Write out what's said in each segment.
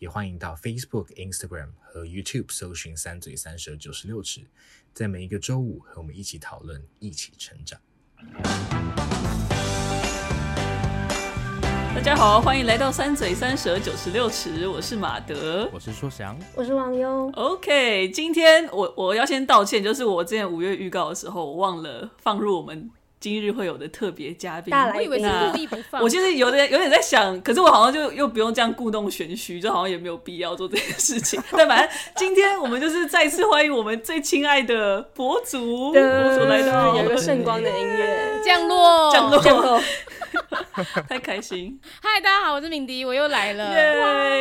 也欢迎到 Facebook、Instagram 和 YouTube 搜寻“三嘴三舌九十六尺”，在每一个周五和我们一起讨论，一起成长。大家好，欢迎来到“三嘴三舌九十六尺”，我是马德，我是说翔，我是王优。OK，今天我我要先道歉，就是我之前五月预告的时候，我忘了放入我们。今日会有的特别嘉宾，大来宾，我以为是故意不放。我其实有点有点在想，可是我好像就又不用这样故弄玄虚，就好像也没有必要做这件事情。但反正今天我们就是再次欢迎我们最亲爱的博主，博主来到，有个圣光的音乐？降落，降落，降落。太开心！嗨，大家好，我是敏迪，我又来了，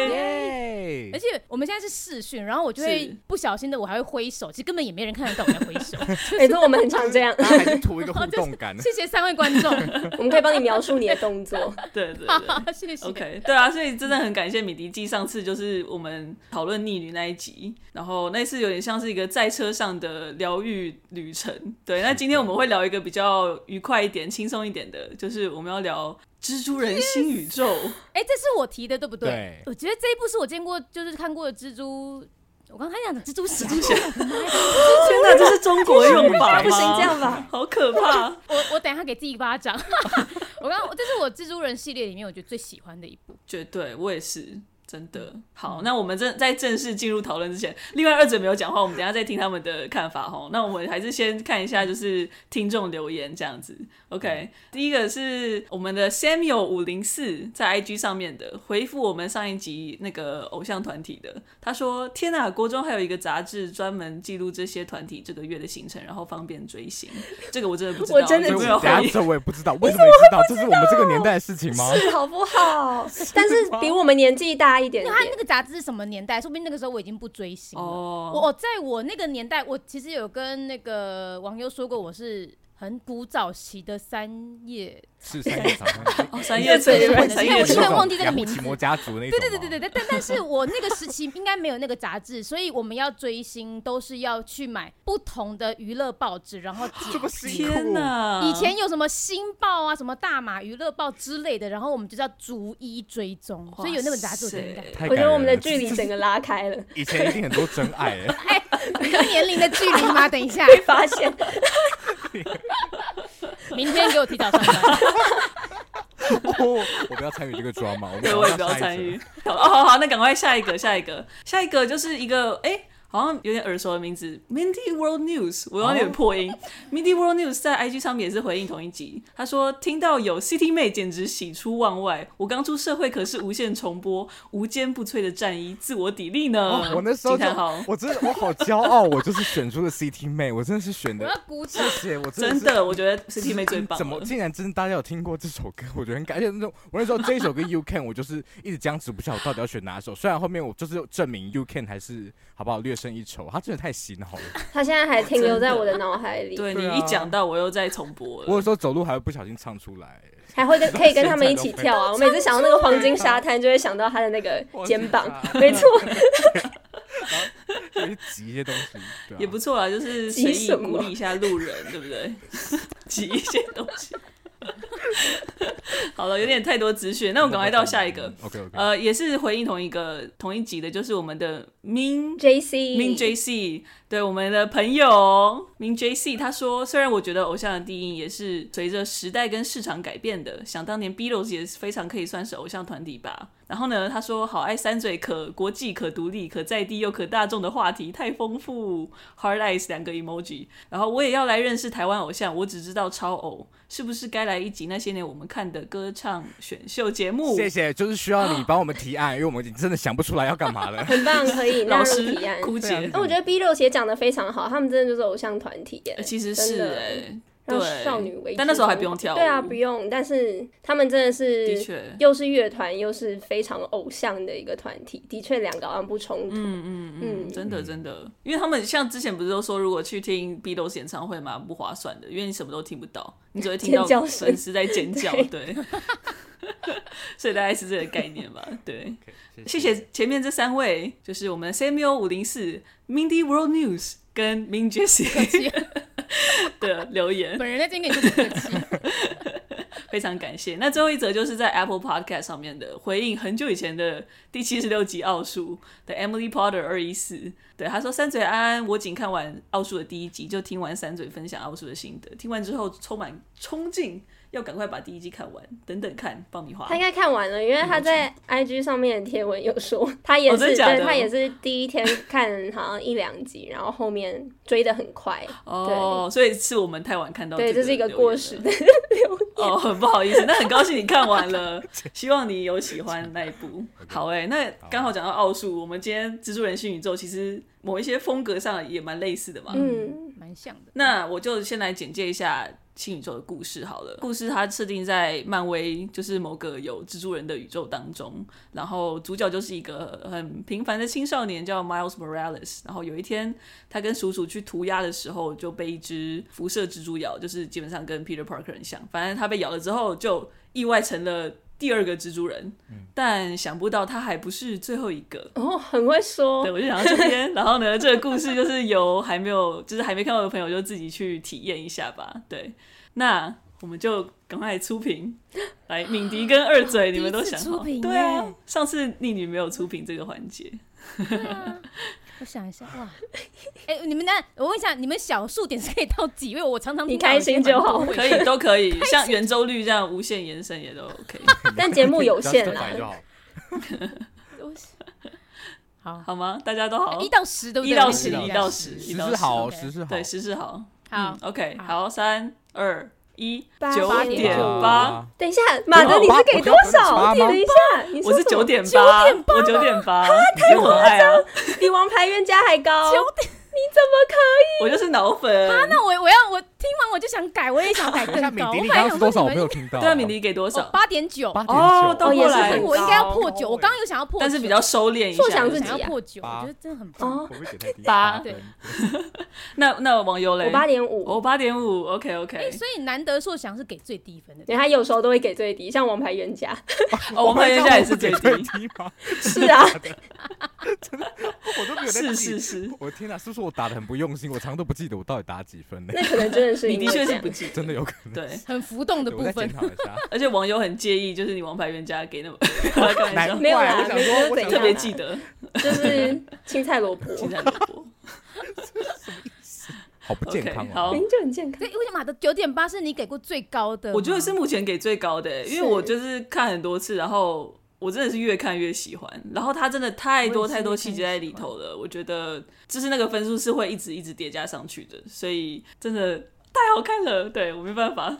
耶！而且我们现在是视讯，然后我就会不小心的，我还会挥手，其实根本也没人看得到我在挥手。哎，这我们很常这样，还是图一个互动感。谢谢三位观众，我们可以帮你描述你的动作。对对对，谢谢。OK，对啊，所以真的很感谢敏迪记上次就是我们讨论逆女那一集，然后那次有点像是一个在车上的疗愈旅程。对，那今天我们会聊一个比较愉快一点、轻松一点的，就是我们要聊。蜘蛛人新宇宙，哎、欸，这是我提的，对不对？对，我觉得这一部是我见过，就是看过的蜘蛛。我刚才讲的蜘蛛侠，蜘蛛侠，天哪，这是中国用法吗？不行，这样吧，好可怕！我我等一下给自己一巴掌。我刚，这是我蜘蛛人系列里面我觉得最喜欢的一部，绝对，我也是。真的好，那我们正在正式进入讨论之前，另外二者没有讲话，我们等一下再听他们的看法哈。那我们还是先看一下，就是听众留言这样子。OK，第一个是我们的 Samuel 五零四在 IG 上面的回复，我们上一集那个偶像团体的，他说：“天哪，国中还有一个杂志专门记录这些团体这个月的行程，然后方便追星。”这个我真的不知道，我真的没有。等下这我也不知道，为什么你知道？这是我们这个年代的事情吗？是好不好？但是比我们年纪大一点点。他那个杂志是什么年代？说不定那个时候我已经不追星了。Oh. 我在我那个年代，我其实有跟那个网友说过，我是很古早期的三叶。是三叶草，哦，三叶草，三叶草，我突然忘记这个名字。奇摩家族那对对对对对，但 但是我那个时期应该没有那个杂志，所以我们要追星都是要去买不同的娱乐报纸，然后这么辛苦。天哪！以前有什么新报啊，什么大马娱乐报之类的，然后我们就叫逐一追踪，所以有那本杂志我应该。我觉得我们的距离整个拉开了。以前一定很多真爱 哎。哎，年龄的距离吗？等一下，被发现。明天给我提早上班。哦，我不要参与这个 drama，对，我也不要参与。好，好好，那赶快下一个，下一个，下一个就是一个哎。欸好像有点耳熟的名字，Mindy World News，我有点破音。Oh. Mindy World News 在 IG 上面也是回应同一集，他说听到有 City 妹简直喜出望外。我刚出社会可是无限重播，无坚不摧的战衣，自我砥砺呢。Oh, 我那时候就我真的我好骄傲，我就是选出了 City 妹，我真的是选的。我要鼓掌，谢谢，我真的，真的我觉得 City 妹最棒。怎么竟然真的大家有听过这首歌？我觉得很感谢那种。我那时候这一首歌 You Can，我就是一直僵持不下，我到底要选哪首？虽然后面我就是证明 You Can 还是好不好略胜一筹，他真的。太洗脑了，他现在还停留在我的脑海里。对，你一讲到，我又再重播了。我有时候走路还会不小心唱出来，还会跟可以跟他们一起跳啊！我每次想到那个黄金沙滩，就会想到他的那个 肩膀，没错。然后挤一些东西，也不错啊，就是随意鼓励一下路人，对不对？挤一些东西。好了，有点太多资讯，那我赶快到下一个。OK OK，呃，也是回应同一个同一集的，就是我们的 Min JC Min JC。对我们的朋友 Min JC，他说：“虽然我觉得偶像的定义也是随着时代跟市场改变的，想当年 Beatles 也是非常可以算是偶像团体吧。”然后呢，他说：“好爱三嘴，可国际、可独立、可在地又可大众的话题，太丰富。”Hard eyes 两个 emoji。然后我也要来认识台湾偶像，我只知道超偶，是不是该来一集那些年我们看的歌唱选秀节目？谢谢，就是需要你帮我们提案，因为我们真的想不出来要干嘛了。很棒，可以老师提案。枯竭。那我觉得 Beatles 也讲。讲的非常好，他们真的就是偶像团体耶。其实是哎，让少女为。但那时候还不用跳舞。对啊，不用。但是他们真的是，的确，又是乐团，又是非常偶像的一个团体，的确两个好像不冲突。嗯嗯嗯，真的真的，因为他们像之前不是都说，如果去听 Beatles 演唱会嘛不划算的，因为你什么都听不到，你只会听到粉丝在尖叫。对，对 所以大概是这个概念吧。对，okay, 谢谢前面这三位，就是我们 Samuel 五零四、Mindy World News 跟 Min Jessie 的留言。本人在这边就是客气，非常感谢。那最后一则就是在 Apple Podcast 上面的回应，很久以前的第七十六集奥数的 Emily Potter 二一四，对他说：“三嘴安安，我仅看完奥数的第一集，就听完三嘴分享奥数的心得，听完之后充满冲劲。”要赶快把第一季看完，等等看爆米花。他应该看完了，因为他在 IG 上面的贴文有说，他也是，对，他也是第一天看好像一两集，然后后面追的很快。哦，所以是我们太晚看到。对，这是一个过时的留言。哦，很不好意思，那很高兴你看完了，希望你有喜欢那一部。好诶，那刚好讲到奥数，我们今天蜘蛛人新宇宙其实某一些风格上也蛮类似的嘛，嗯，蛮像的。那我就先来简介一下。新宇宙的故事好了，故事它设定在漫威，就是某个有蜘蛛人的宇宙当中，然后主角就是一个很平凡的青少年，叫 Miles Morales。然后有一天，他跟叔叔去涂鸦的时候，就被一只辐射蜘蛛咬，就是基本上跟 Peter Parker 很像。反正他被咬了之后，就意外成了第二个蜘蛛人。但想不到他还不是最后一个哦，很会说。对，我就想到这边。然后呢，这个故事就是由还没有，就是还没看过的朋友，就自己去体验一下吧。对。那我们就赶快出评，来敏迪跟二嘴，你们都想好？对啊，上次逆女没有出评这个环节。啊、我想一下，哇，哎、欸，你们那？我问一下，你们小数点是可以到几？位我常常你开心就好，可以都可以，像圆周率这样无限延伸也都 OK。但节目有限啦。好 好吗？大家都好，一到十都一到十，一到十，十是好，十是好，对，十是好。好，OK，好，三二一，九点八。等一下，马德，你是给多少？点了一下，我是九点八，我九点八，太夸张，比王牌冤家还高。九点。你怎么可以？我就是脑粉啊！那我我要我听完我就想改，我也想改更高。敏迪，你刚刚是多少？我没有听到。对啊，敏迪给多少？八点九。哦，都过来。我应该要破九。我刚刚有想要破，但是比较收敛一下。想要破九，我觉得真的很棒。八对。那那网友嘞？我八点五。我八点五。OK OK。哎，所以难得硕翔是给最低分的。对，他有时候都会给最低，像王牌冤家。王牌冤家也是最低吗？是啊。真的，我都没有在。是是是。我的天哪，是不是我打的很不用心？我常常都不记得我到底打几分呢？那可能真的是你的确是不记得，真的有可能。对，很浮动的部分。而且网友很介意，就是你王牌冤家给那么，没有啦，我特别记得，就是青菜萝卜，青菜萝卜，好不健康哦。明明就很健康。为什么的九点八是你给过最高的？我觉得是目前给最高的，因为我就是看很多次，然后。我真的是越看越喜欢，然后它真的太多太多细节在里头了，我，我觉得就是那个分数是会一直一直叠加上去的，所以真的太好看了，对，我没办法，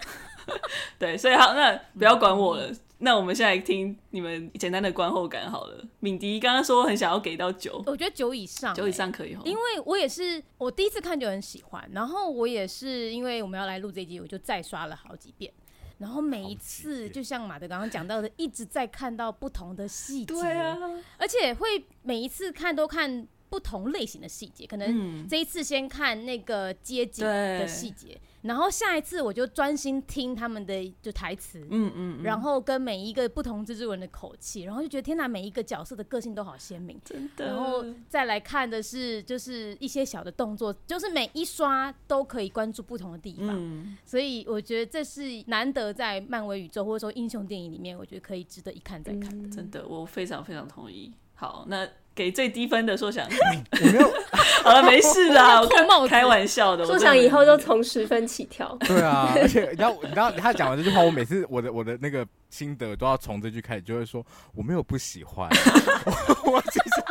对，所以好，那不要管我了，嗯、那我们现在听你们简单的观后感好了。敏迪刚刚说很想要给到九，我觉得九以上，九以上可以，因为我也是我第一次看就很喜欢，然后我也是因为我们要来录这一集，我就再刷了好几遍。然后每一次，就像马德刚刚讲到的，一直在看到不同的细节，对啊，而且会每一次看都看不同类型的细节，可能这一次先看那个街景的细节。然后下一次我就专心听他们的就台词，嗯嗯，然后跟每一个不同蜘蛛人的口气，然后就觉得天哪，每一个角色的个性都好鲜明，真的。然后再来看的是就是一些小的动作，就是每一刷都可以关注不同的地方，嗯，所以我觉得这是难得在漫威宇宙或者说英雄电影里面，我觉得可以值得一看再看的，真的，我非常非常同意。好，那。给最低分的硕翔，我没有。好了，没事啦，我开玩笑的。硕想以后都从十分起跳。对啊，而且你知道，你知道他讲完这句话，我每次我的我的那个心得都要从这句开始，就会说我没有不喜欢。我其实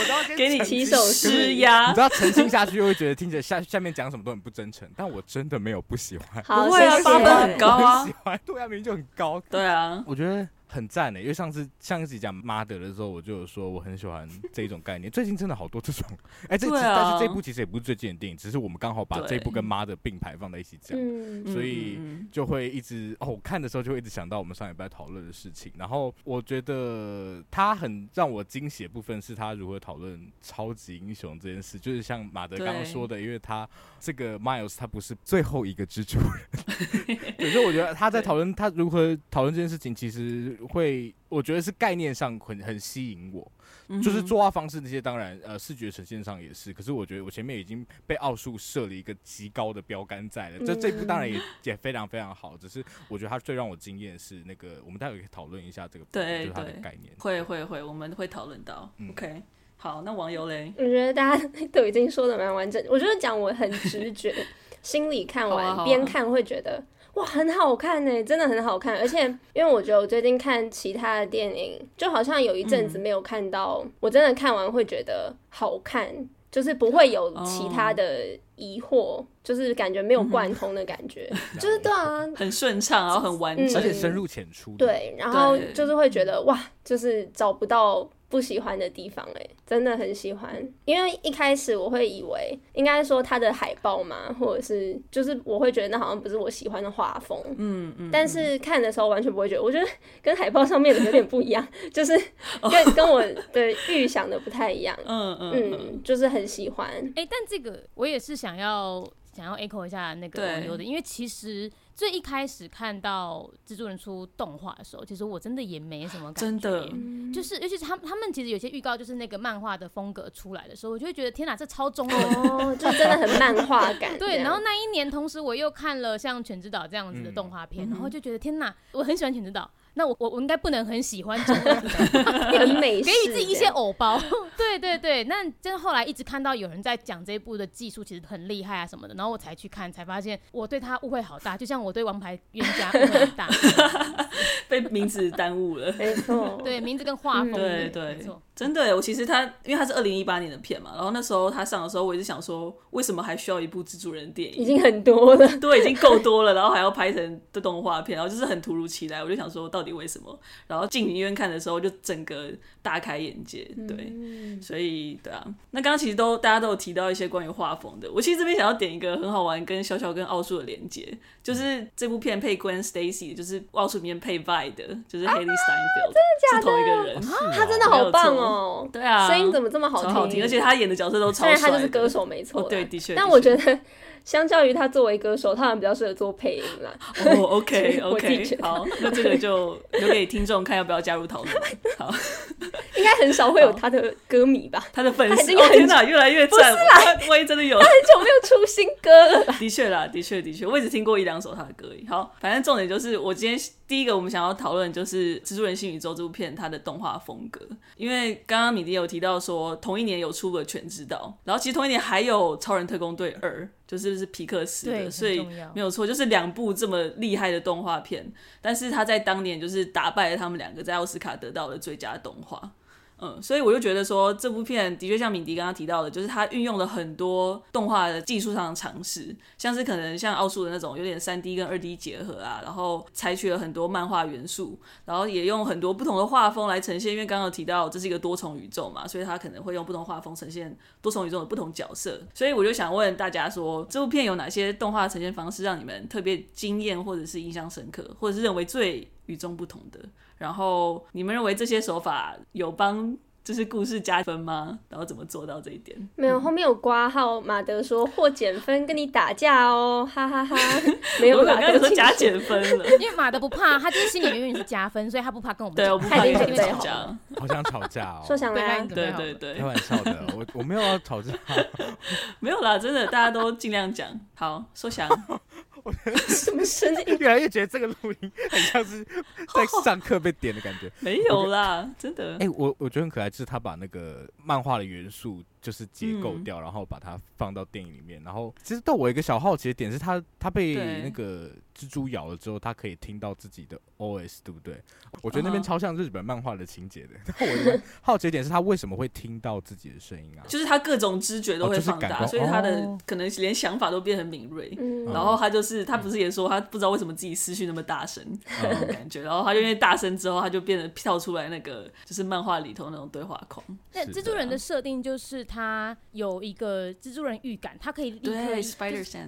我都要给你起手施压，你知道澄清下去又会觉得听着下下面讲什么都很不真诚，但我真的没有不喜欢。不会啊，八分很高啊，喜欢，对啊，明明就很高。对啊，我觉得。很赞的，因为上次上一集讲妈的的时候，我就有说我很喜欢这一种概念。最近真的好多这种，哎、欸，这、啊、但是这部其实也不是最近的电影，只是我们刚好把这部跟妈的并排放在一起讲，所以就会一直哦，我看的时候就会一直想到我们上礼拜讨论的事情。然后我觉得他很让我惊喜的部分是他如何讨论超级英雄这件事，就是像马德刚刚说的，因为他这个 Miles 他不是最后一个蜘蛛人，可是我觉得他在讨论他如何讨论这件事情，其实。会，我觉得是概念上很很吸引我，嗯、就是作画方式那些，当然呃视觉呈现上也是。可是我觉得我前面已经被奥数设了一个极高的标杆在了，这、嗯、这部当然也也非常非常好。只是我觉得它最让我惊艳是那个，我们待会可以讨论一下这个，对，就是它的概念。会会会，我们会讨论到。嗯、OK，好，那网友嘞？我觉得大家 都已经说的蛮完整。我觉得讲我很直觉，心里看完边、啊啊、看会觉得。哇，很好看呢，真的很好看。而且，因为我觉得我最近看其他的电影，就好像有一阵子没有看到，嗯、我真的看完会觉得好看，就是不会有其他的疑惑，哦、就是感觉没有贯通的感觉，嗯、就是对啊，很顺畅，然后很完整，而且深入浅出。对，然后就是会觉得哇，就是找不到。不喜欢的地方哎、欸，真的很喜欢，因为一开始我会以为应该说它的海报嘛，或者是就是我会觉得那好像不是我喜欢的画风，嗯嗯，但是看的时候完全不会觉得，我觉得跟海报上面的有点不一样，就是跟跟我的预想的不太一样，嗯嗯嗯，就是很喜欢。哎、欸，但这个我也是想要想要 echo 一下那个网友的，因为其实。最一开始看到蜘蛛人出动画的时候，其实我真的也没什么感觉，真的，就是尤其是他们他们其实有些预告，就是那个漫画的风格出来的时候，我就会觉得天哪，这超中二，哦，就真的很漫画感。对，然后那一年同时我又看了像《犬之岛》这样子的动画片，嗯、然后就觉得天哪，我很喜欢《犬之岛》。那我我我应该不能很喜欢这个 很美，给你自己一些偶包。对对对，那真后来一直看到有人在讲这一部的技术其实很厉害啊什么的，然后我才去看，才发现我对他误会好大，就像我对王牌冤家误会很大，被名字耽误了。没错，对名字跟画风，对对，真的，我其实他因为他是二零一八年的片嘛，然后那时候他上的时候，我一直想说，为什么还需要一部蜘蛛人电影？已经很多了，对，已经够多了，然后还要拍成的动画片，然后就是很突如其来，我就想说，到底。为什么？然后进影院看的时候，就整个大开眼界。对，嗯、所以对啊。那刚刚其实都大家都有提到一些关于画风的。我其实这边想要点一个很好玩跟小小跟奥数的连接，就是这部片配 Gwen Stacy，就是奥数里面配 Vi 的，就是 Hailee Steinfeld，真的假的？是同一个人，他真的好棒哦。对啊，声音怎么这么好听？好听，而且他演的角色都超帅。虽然他就是歌手没错，对，的确。但我觉得。相较于他作为歌手，他好像比较适合做配音啦。哦，OK OK，好，那这个就留给听众看要不要加入讨论。好，应该很少会有他的歌迷吧？他的粉丝，哦天哪，越来越赞！不是啦，万一真的有，他很久没有出新歌了。的确啦，的确的确，我也只听过一两首他的歌而已。好，反正重点就是我今天。第一个我们想要讨论就是《蜘蛛人：新宇宙》这部片它的动画风格，因为刚刚米迪有提到说同一年有出了《全知道》，然后其实同一年还有《超人特工队二》，就是是皮克斯的，所以没有错，就是两部这么厉害的动画片，但是他在当年就是打败了他们两个，在奥斯卡得到了最佳动画。嗯，所以我就觉得说这部片的确像敏迪刚刚提到的，就是它运用了很多动画的技术上的尝试，像是可能像奥数的那种有点三 D 跟二 D 结合啊，然后采取了很多漫画元素，然后也用很多不同的画风来呈现。因为刚刚提到这是一个多重宇宙嘛，所以它可能会用不同画风呈现多重宇宙的不同角色。所以我就想问大家说，这部片有哪些动画呈现方式让你们特别惊艳，或者是印象深刻，或者是认为最与众不同的？然后你们认为这些手法有帮就是故事加分吗？然后怎么做到这一点？没有，后面有挂号。马德说或减分跟你打架哦，哈哈哈，哈。没有，我刚刚说加减分了，因为马德不怕，他就是心里永远是加分，所以他不怕跟我们。对，我不怕跟你吵架。好想吵架哦。说想来，对对对，开玩笑的，我我没有要吵架，没有啦，真的，大家都尽量讲。好，说想。我觉得什么声音？越来越觉得这个录音很像是 在上课被点的感觉。没有啦，真的。哎、欸，我我觉得很可爱，就是他把那个漫画的元素。就是解构掉，嗯、然后把它放到电影里面。然后其实到我一个小好奇的点是他，他他被那个蜘蛛咬了之后，他可以听到自己的 OS，对不对？我觉得那边超像日本漫画的情节的。然后、uh huh. 我好奇的点是他为什么会听到自己的声音啊？就是他各种知觉都会放大，哦就是、所以他的可能连想法都变得很敏锐。嗯、然后他就是他不是也说他不知道为什么自己思绪那么大声 感觉，然后他就因为大声之后，他就变得跳出来那个就是漫画里头那种对话框。那蜘蛛人的设定就是他有一个蜘蛛人预感，他可以立刻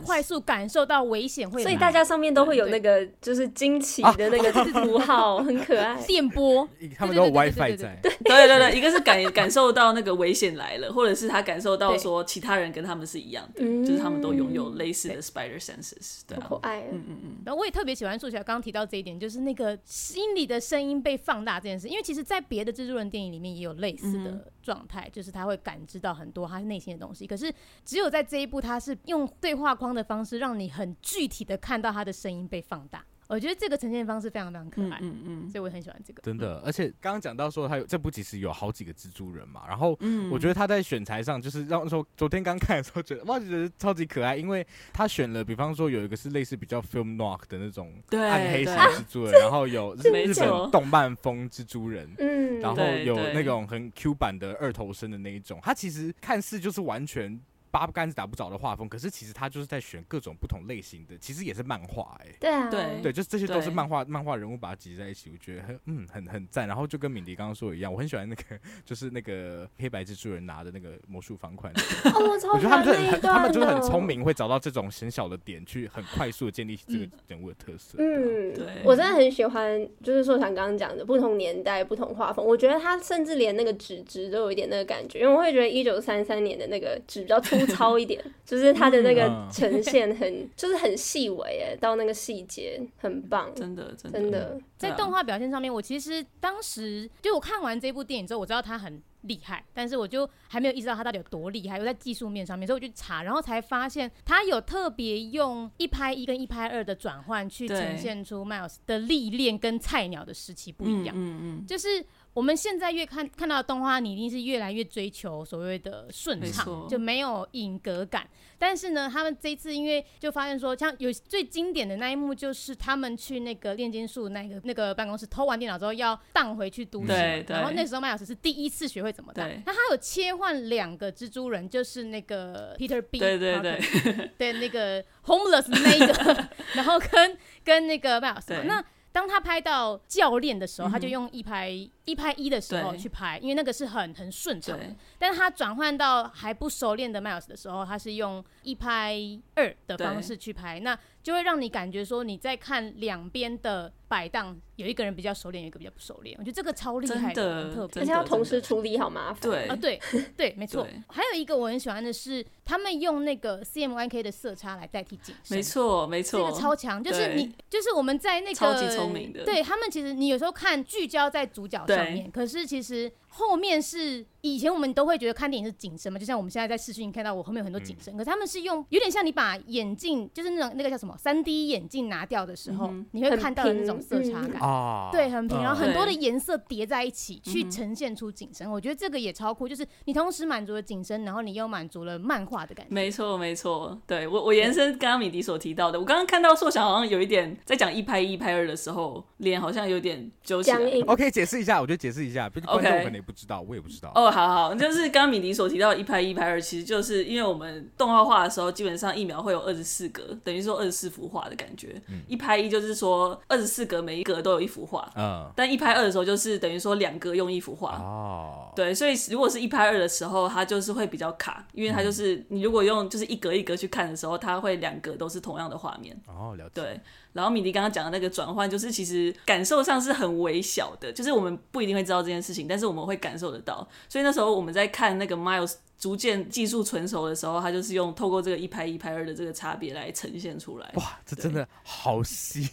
快速感受到危险会，所以大家上面都会有那个就是惊奇的那个 符号，很可爱。电波，他们都有 WiFi 在。对对对对，一个是感感受到那个危险来了，或者是他感受到说其他人跟他们是一样的，就是他们都拥有类似的 spider senses。对，可爱。嗯嗯嗯。然后我也特别喜欢数学刚刚提到这一点，就是那个心里的声音被放大这件事，因为其实，在别的蜘蛛人电影里面也有类似的状态，就是他会感知到很多他内心的东西。可是只有在这一步，他是用对话框的方式，让你很具体的看到他的声音被放大。我觉得这个呈现方式非常非常可爱，嗯嗯，所以我很喜欢这个。真的，而且刚刚讲到说他有这部其实有好几个蜘蛛人嘛，然后我觉得他在选材上就是让说昨天刚看的时候觉得哇，觉得超级可爱，因为他选了，比方说有一个是类似比较 film noir 的那种暗黑型蜘蛛人，然后有日本动漫风蜘蛛人，嗯，然后有那种很 Q 版的二头身的那一种，他其实看似就是完全。八竿子打不着的画风，可是其实他就是在选各种不同类型的，其实也是漫画哎、欸。对啊，对对，就这些都是漫画，漫画人物把它集在一起，我觉得很嗯很很赞。然后就跟敏迪刚刚说的一样，我很喜欢那个就是那个黑白蜘蛛人拿的那个魔术方块。哦，我超喜欢他们就很，他们就是很聪明，会找到这种很小的点，去很快速的建立起这个人物的特色。嗯，对，我真的很喜欢，就是说像刚刚讲的不同年代、不同画风，我觉得他甚至连那个纸质都有一点那个感觉，因为我会觉得一九三三年的那个纸比较粗糙一点。就是它的那个呈现很，就是很细微哎，到那个细节很棒，真的真的。真的在动画表现上面，我其实当时就我看完这部电影之后，我知道它很厉害，但是我就还没有意识到他到底有多厉害。我在技术面上面，所以我就查，然后才发现他有特别用一拍一跟一拍二的转换去呈现出 Miles 的历练跟菜鸟的时期不一样。嗯嗯，就是。我们现在越看看到的动画，你一定是越来越追求所谓的顺畅，错就没有影格感。但是呢，他们这一次因为就发现说，像有最经典的那一幕，就是他们去那个炼金术那个那个办公室偷完电脑之后，要荡回去都市。然后那时候麦老师是第一次学会怎么荡。那他有切换两个蜘蛛人，就是那个 Peter B，对对对，对那个 Homeless 那一个，然后跟跟那个麦老师。对那当他拍到教练的时候，他就用一拍一拍一的时候去拍，因为那个是很很顺畅的。但是他转换到还不熟练的 Miles 的时候，他是用一拍二的方式去拍，那就会让你感觉说你在看两边的摆荡，有一个人比较熟练，有一个比较不熟练。我觉得这个超厉害的，很特别，而且要同时处理好麻烦。对啊，对对，没错。还有一个我很喜欢的是，他们用那个 CMYK 的色差来代替景深。没错没错，这个超强，就是你就是我们在那个超级聪明的，对他们其实你有时候看聚焦在主角上面，可是其实。后面是以前我们都会觉得看电影是景深嘛，就像我们现在在视讯看到我后面有很多景深，嗯、可是他们是用有点像你把眼镜，就是那种那个叫什么三 D 眼镜拿掉的时候，嗯、你会看到的那种色差感，嗯、对，很平，然后很多的颜色叠在一起去呈现出景深，嗯、我觉得这个也超酷，就是你同时满足了景深，然后你又满足了漫画的感觉。没错没错，对我我延伸刚刚米迪所提到的，我刚刚看到硕翔好像有一点在讲一拍一拍二的时候，脸好像有点揪起来。OK，解释一下，我就解释一下，观众可能也不知道，我也不知道。哦，好好，就是刚刚米迪所提到一拍一拍二，其实就是因为我们动画画的时候，基本上一秒会有二十四格，等于说二十四幅画的感觉。嗯、一拍一就是说二十四格，每一格都有一幅画。嗯。但一拍二的时候，就是等于说两格用一幅画。哦。对，所以如果是一拍二的时候，它就是会比较卡，因为它就是你如果用就是一格一格去看的时候，它会两格都是同样的画面。哦，了解。对。然后米迪刚刚讲的那个转换，就是其实感受上是很微小的，就是我们不一定会知道这件事情，但是我们会感受得到。所以那时候我们在看那个 Miles 逐渐技术纯熟的时候，他就是用透过这个一拍一拍二的这个差别来呈现出来。哇，这真的好细。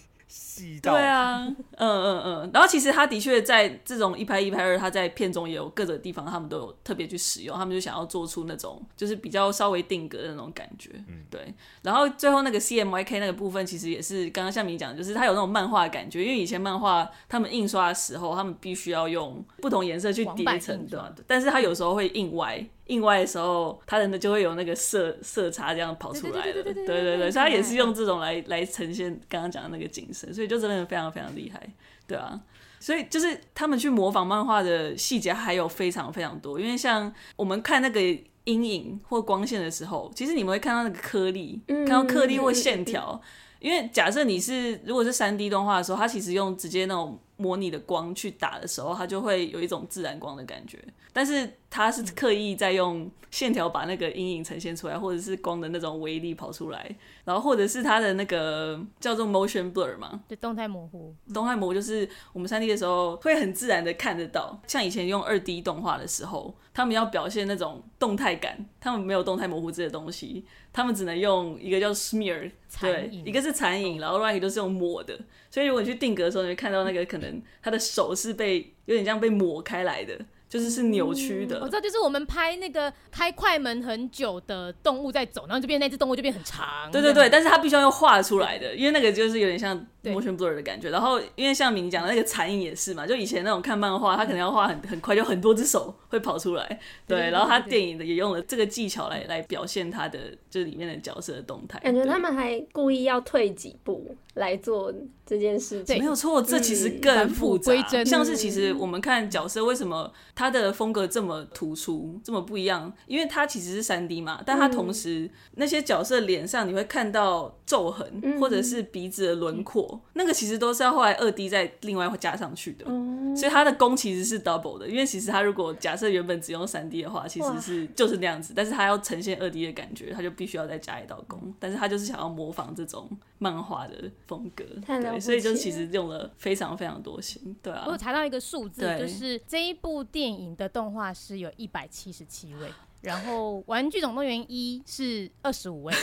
对啊，嗯嗯嗯，然后其实他的确在这种一拍一拍二，他在片中也有各个地方，他们都有特别去使用，他们就想要做出那种就是比较稍微定格的那种感觉，嗯，对。然后最后那个 CMYK 那个部分，其实也是刚刚向明讲，就是它有那种漫画感觉，因为以前漫画他们印刷的时候，他们必须要用不同颜色去叠层，对吧？但是它有时候会印歪。印外的时候，它的就会有那个色色差这样跑出来了。对对对对，所以它也是用这种来来呈现刚刚讲的那个景深，所以就真的非常非常厉害，对啊。所以就是他们去模仿漫画的细节还有非常非常多，因为像我们看那个阴影或光线的时候，其实你们会看到那个颗粒，看到颗粒或线条。因为假设你是如果是三 D 动画的时候，它其实用直接那种模拟的光去打的时候，它就会有一种自然光的感觉，但是。它是刻意在用线条把那个阴影呈现出来，或者是光的那种威力跑出来，然后或者是它的那个叫做 motion blur 嘛，就动态模糊。动态模糊就是我们三 D 的时候会很自然的看得到，像以前用二 D 动画的时候，他们要表现那种动态感，他们没有动态模糊这些东西，他们只能用一个叫 smear，对，一个是残影，然后另外一个就是用抹的。所以如果你去定格的时候，你会看到那个可能他的手是被有点像被抹开来的。就是是扭曲的、嗯，我知道，就是我们拍那个开快门很久的动物在走，然后就变那只动物就变很长。对对对，但是它必须要用画出来的，因为那个就是有点像 motion blur 的感觉。然后因为像明讲的那个残影也是嘛，就以前那种看漫画，他可能要画很很快，就很多只手会跑出来。对，对然后他电影的也用了这个技巧来来表现他的就是里面的角色的动态。感觉他们还故意要退几步来做这件事情。没有错，这其实更复杂。像是其实我们看角色为什么。他的风格这么突出，这么不一样，因为他其实是三 D 嘛，但他同时、嗯、那些角色脸上你会看到皱痕，嗯、或者是鼻子的轮廓，嗯、那个其实都是要后来二 D 再另外加上去的，嗯、所以他的功其实是 double 的，因为其实他如果假设原本只用三 D 的话，其实是就是那样子，但是他要呈现二 D 的感觉，他就必须要再加一道功，但是他就是想要模仿这种漫画的风格，对，所以就其实用了非常非常多心，对啊。我查到一个数字，就是这一部电影。电影的动画师有一百七十七位，然后《玩具总动员一》是二十五位，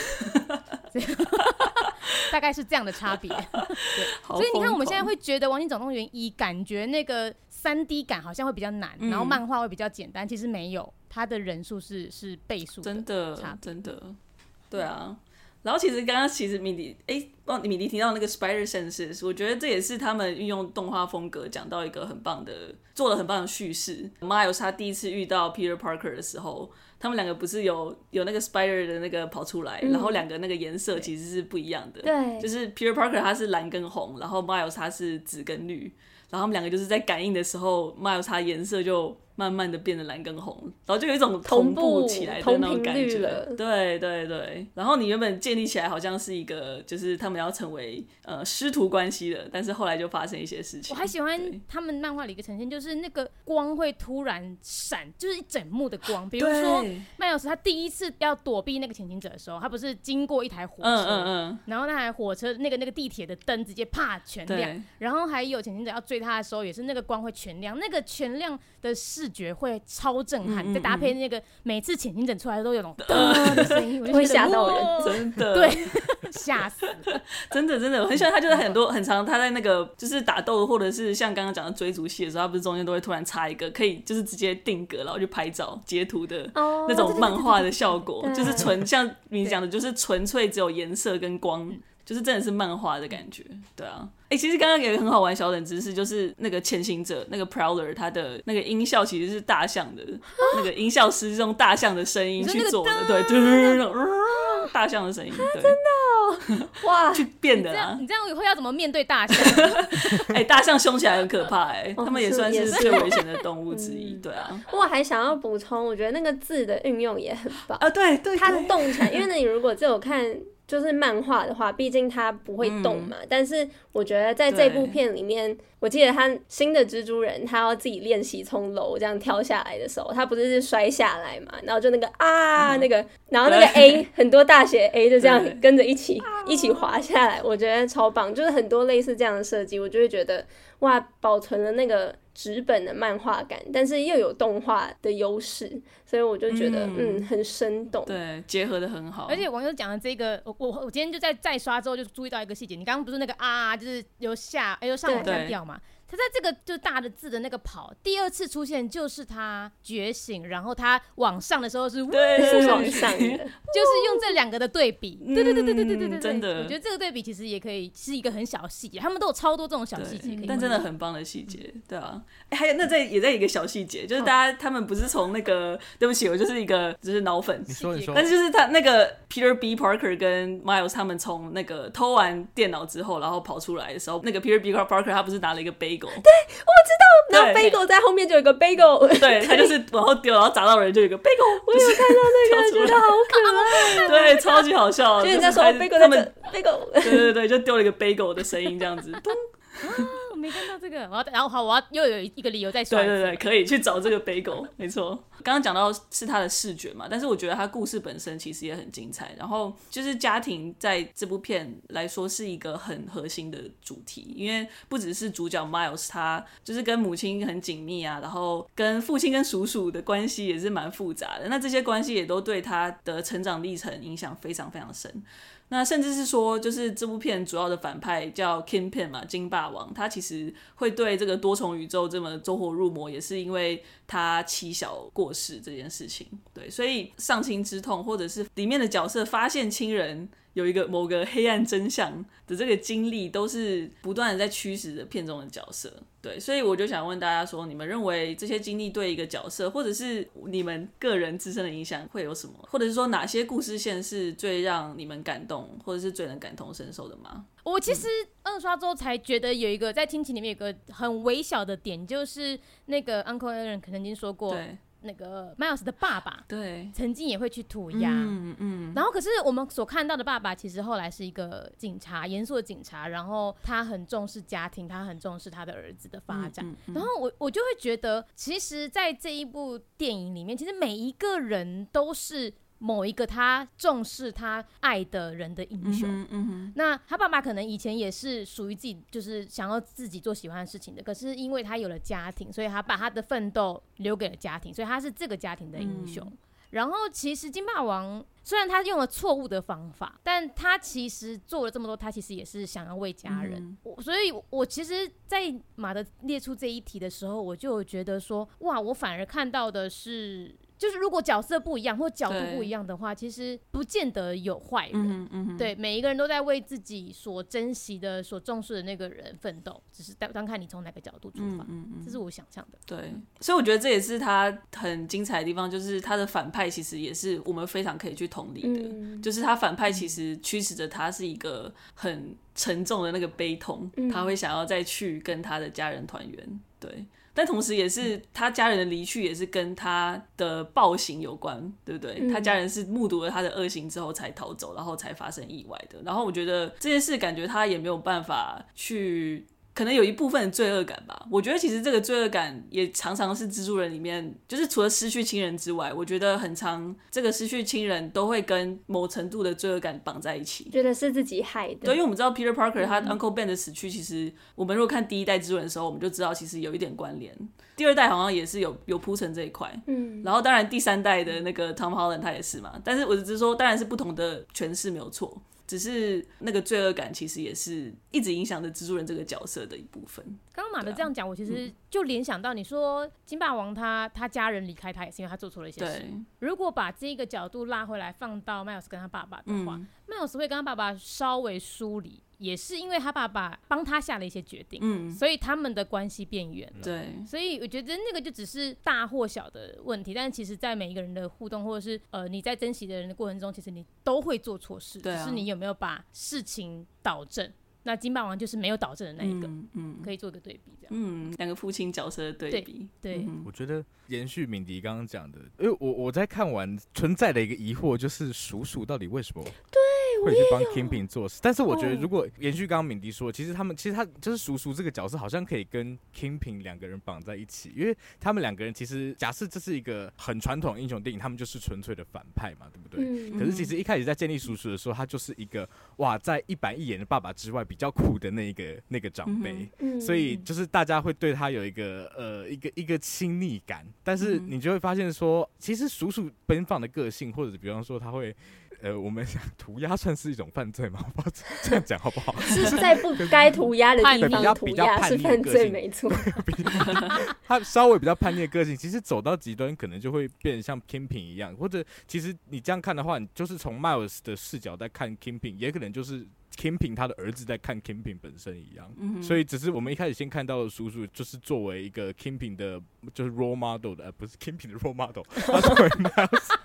大概是这样的差别。对，所以你看，我们现在会觉得《王晶总动员一》感觉那个三 D 感好像会比较难，然后漫画会比较简单，其实没有，它的人数是是倍数，真的，真的，对。啊。然后其实刚刚其实米迪哎，忘米迪提到那个 Spider Senses，我觉得这也是他们运用动画风格讲到一个很棒的，做了很棒的叙事。Miles 他第一次遇到 Peter Parker 的时候，他们两个不是有有那个 Spider 的那个跑出来，嗯、然后两个那个颜色其实是不一样的。对，就是 Peter Parker 他是蓝跟红，然后 Miles 他是紫跟绿，然后他们两个就是在感应的时候，Miles 他颜色就。慢慢的变得蓝跟红，然后就有一种同步起来的那种感觉，对对对。然后你原本建立起来好像是一个，就是他们要成为呃师徒关系的，但是后来就发生一些事情。我还喜欢他们漫画里一个呈现，就是那个光会突然闪，就是一整幕的光。比如说麦老师他第一次要躲避那个潜行者的时候，他不是经过一台火车，嗯嗯嗯，然后那台火车那个那个地铁的灯直接啪全亮，然后还有潜行者要追他的时候，也是那个光会全亮，那个全亮的视。视觉会超震撼，再搭配那个每次潜行者出来都有种 的声音，会吓到人，真的，对，吓死，真的真的，我很喜欢他，就是很多很长，他在那个就是打斗或者是像刚刚讲的追逐戏的时候，他不是中间都会突然插一个可以就是直接定格，然后去拍照截图的那种漫画的效果，就是纯像你讲的，就是纯粹只有颜色跟光。就是真的是漫画的感觉，对啊，哎、欸，其实刚刚有一个很好玩小冷知识，就是那个潜行者那个 Prowler 他的那个音效其实是大象的，那个音效师是用大象的声音去做的，对，大象的声音，对，真的哦，哇，去变的啊，你这样以后要怎么面对大象？哎、欸，大象凶起来很可怕，哎，他们也算是最危险的动物 之一，对啊。我还想要补充，我觉得那个字的运用也很棒。啊，对对，它动起来，因为你如果只有看。就是漫画的话，毕竟它不会动嘛。嗯、但是我觉得在这部片里面，我记得他新的蜘蛛人，他要自己练习从楼这样跳下来的时候，他不是是摔下来嘛？然后就那个啊，嗯、那个，然后那个 A 很多大写 A 就这样跟着一起一起滑下来，我觉得超棒。就是很多类似这样的设计，我就会觉得哇，保存了那个。纸本的漫画感，但是又有动画的优势，所以我就觉得嗯，嗯很生动，对，结合的很好。而且网友讲的这个，我我我今天就在再刷之后就注意到一个细节，你刚刚不是那个啊，就是由下哎由上往下掉嘛？他在这个就大的字的那个跑，第二次出现就是他觉醒，然后他往上的时候是对，是往上的，就是用这两个的对比，对对对对对对对对，真的，我觉得这个对比其实也可以是一个很小细节，他们都有超多这种小细节，但真的很棒的细节，对啊，哎，还有那在也在一个小细节，就是大家他们不是从那个，对不起，我就是一个就是脑粉，你说你说，但是就是他那个 Peter B. Parker 跟 Miles 他们从那个偷完电脑之后，然后跑出来的时候，那个 Peter B. Parker 他不是拿了一个 bagel，对，我知道，然后 bagel 在后面就有一个 bagel，对，他就是往后丢，然后砸到人就有一个 bagel，我有看到那个，觉得好可爱，对，超级好笑，就人家说 bagel 他们 bagel，对对对，就丢了一个 bagel 的声音这样子，咚。没看到这个，我要然后好，我要又有一个理由再说。对对对，可以去找这个 bagel，没错。刚刚讲到是他的视觉嘛，但是我觉得他故事本身其实也很精彩。然后就是家庭在这部片来说是一个很核心的主题，因为不只是主角 Miles，他就是跟母亲很紧密啊，然后跟父亲跟叔叔的关系也是蛮复杂的。那这些关系也都对他的成长历程影响非常非常深。那甚至是说，就是这部片主要的反派叫 Kingpin 嘛，金霸王，他其实会对这个多重宇宙这么走火入魔，也是因为他妻小过世这件事情。对，所以丧亲之痛，或者是里面的角色发现亲人。有一个某个黑暗真相的这个经历，都是不断的在驱使着片中的角色。对，所以我就想问大家说，你们认为这些经历对一个角色，或者是你们个人自身的影响会有什么？或者是说哪些故事线是最让你们感动，或者是最能感同身受的吗？我其实二刷之后才觉得有一个在亲情里面有个很微小的点，就是那个 Uncle Aaron 可能已经说过。对那个 Miles 的爸爸，对，曾经也会去涂鸦，嗯嗯，然后可是我们所看到的爸爸，其实后来是一个警察，严肃的警察，然后他很重视家庭，他很重视他的儿子的发展，嗯嗯嗯、然后我我就会觉得，其实，在这一部电影里面，其实每一个人都是。某一个他重视他爱的人的英雄，嗯嗯、那他爸爸可能以前也是属于自己，就是想要自己做喜欢的事情的。可是因为他有了家庭，所以他把他的奋斗留给了家庭，所以他是这个家庭的英雄。嗯、然后其实金霸王虽然他用了错误的方法，但他其实做了这么多，他其实也是想要为家人。嗯、所以我其实，在马的列出这一题的时候，我就觉得说，哇，我反而看到的是。就是如果角色不一样或角度不一样的话，其实不见得有坏人。嗯嗯、对，每一个人都在为自己所珍惜的、所重视的那个人奋斗，只是单单看你从哪个角度出发。嗯嗯、这是我想象的。对，所以我觉得这也是他很精彩的地方，就是他的反派其实也是我们非常可以去同理的。嗯、就是他反派其实驱使着他是一个很沉重的那个悲痛，嗯、他会想要再去跟他的家人团圆。对。但同时，也是他家人的离去，也是跟他的暴行有关，对不对？嗯、他家人是目睹了他的恶行之后才逃走，然后才发生意外的。然后我觉得这件事，感觉他也没有办法去。可能有一部分的罪恶感吧，我觉得其实这个罪恶感也常常是蜘蛛人里面，就是除了失去亲人之外，我觉得很常这个失去亲人都会跟某程度的罪恶感绑在一起，觉得是自己害的。对，因为我们知道 Peter Parker 他 Uncle Ben 的死去，其实我们如果看第一代蜘蛛人的时候，我们就知道其实有一点关联。第二代好像也是有有铺成这一块，嗯，然后当然第三代的那个 Tom Holland 他也是嘛，但是我只是说，当然是不同的诠释没有错。只是那个罪恶感，其实也是一直影响着蜘蛛人这个角色的一部分。刚刚马德这样讲，我其实就联想到，你说金霸王他他家人离开他，也是因为他做错了一些事。如果把这个角度拉回来，放到迈尔斯跟他爸爸的话，迈尔斯会跟他爸爸稍微疏离。也是因为他爸爸帮他下了一些决定，嗯，所以他们的关系变远了。对，所以我觉得那个就只是大或小的问题，但其实，在每一个人的互动，或者是呃你在珍惜的人的过程中，其实你都会做错事，对是你有没有把事情导正。那金霸王就是没有导正的那一个，嗯，嗯，可以做个对比，这样，嗯，两个父亲角色的对比，对，对，我觉得延续敏迪刚刚讲的，因为我我在看完存在的一个疑惑就是叔叔到底为什么对。会去帮 Kingpin 做事，但是我觉得，如果延续刚刚敏迪说，其实他们其实他就是叔叔这个角色，好像可以跟 Kingpin 两个人绑在一起，因为他们两个人其实假设这是一个很传统英雄电影，他们就是纯粹的反派嘛，对不对？嗯、可是其实一开始在建立叔叔的时候，他就是一个哇，在一板一眼的爸爸之外比较酷的那一个那个长辈，嗯、所以就是大家会对他有一个呃一个一个亲昵感，但是你就会发现说，其实叔叔奔放的个性，或者比方说他会。呃，我们想涂鸦算是一种犯罪吗？不知道这样讲好不好？是 是在不该涂鸦的地方涂鸦是犯罪，没错。他稍微比较叛逆的个性，其实走到极端，可能就会变得像 kingping 一样，或者其实你这样看的话，你就是从 Miles 的视角在看 kingping 也可能就是。Kingpin 他的儿子在看 Kingpin 本身一样，嗯、所以只是我们一开始先看到的叔叔，就是作为一个 Kingpin 的，就是 role model 的，呃，不是 Kingpin 的 role model，他作为 Mouse，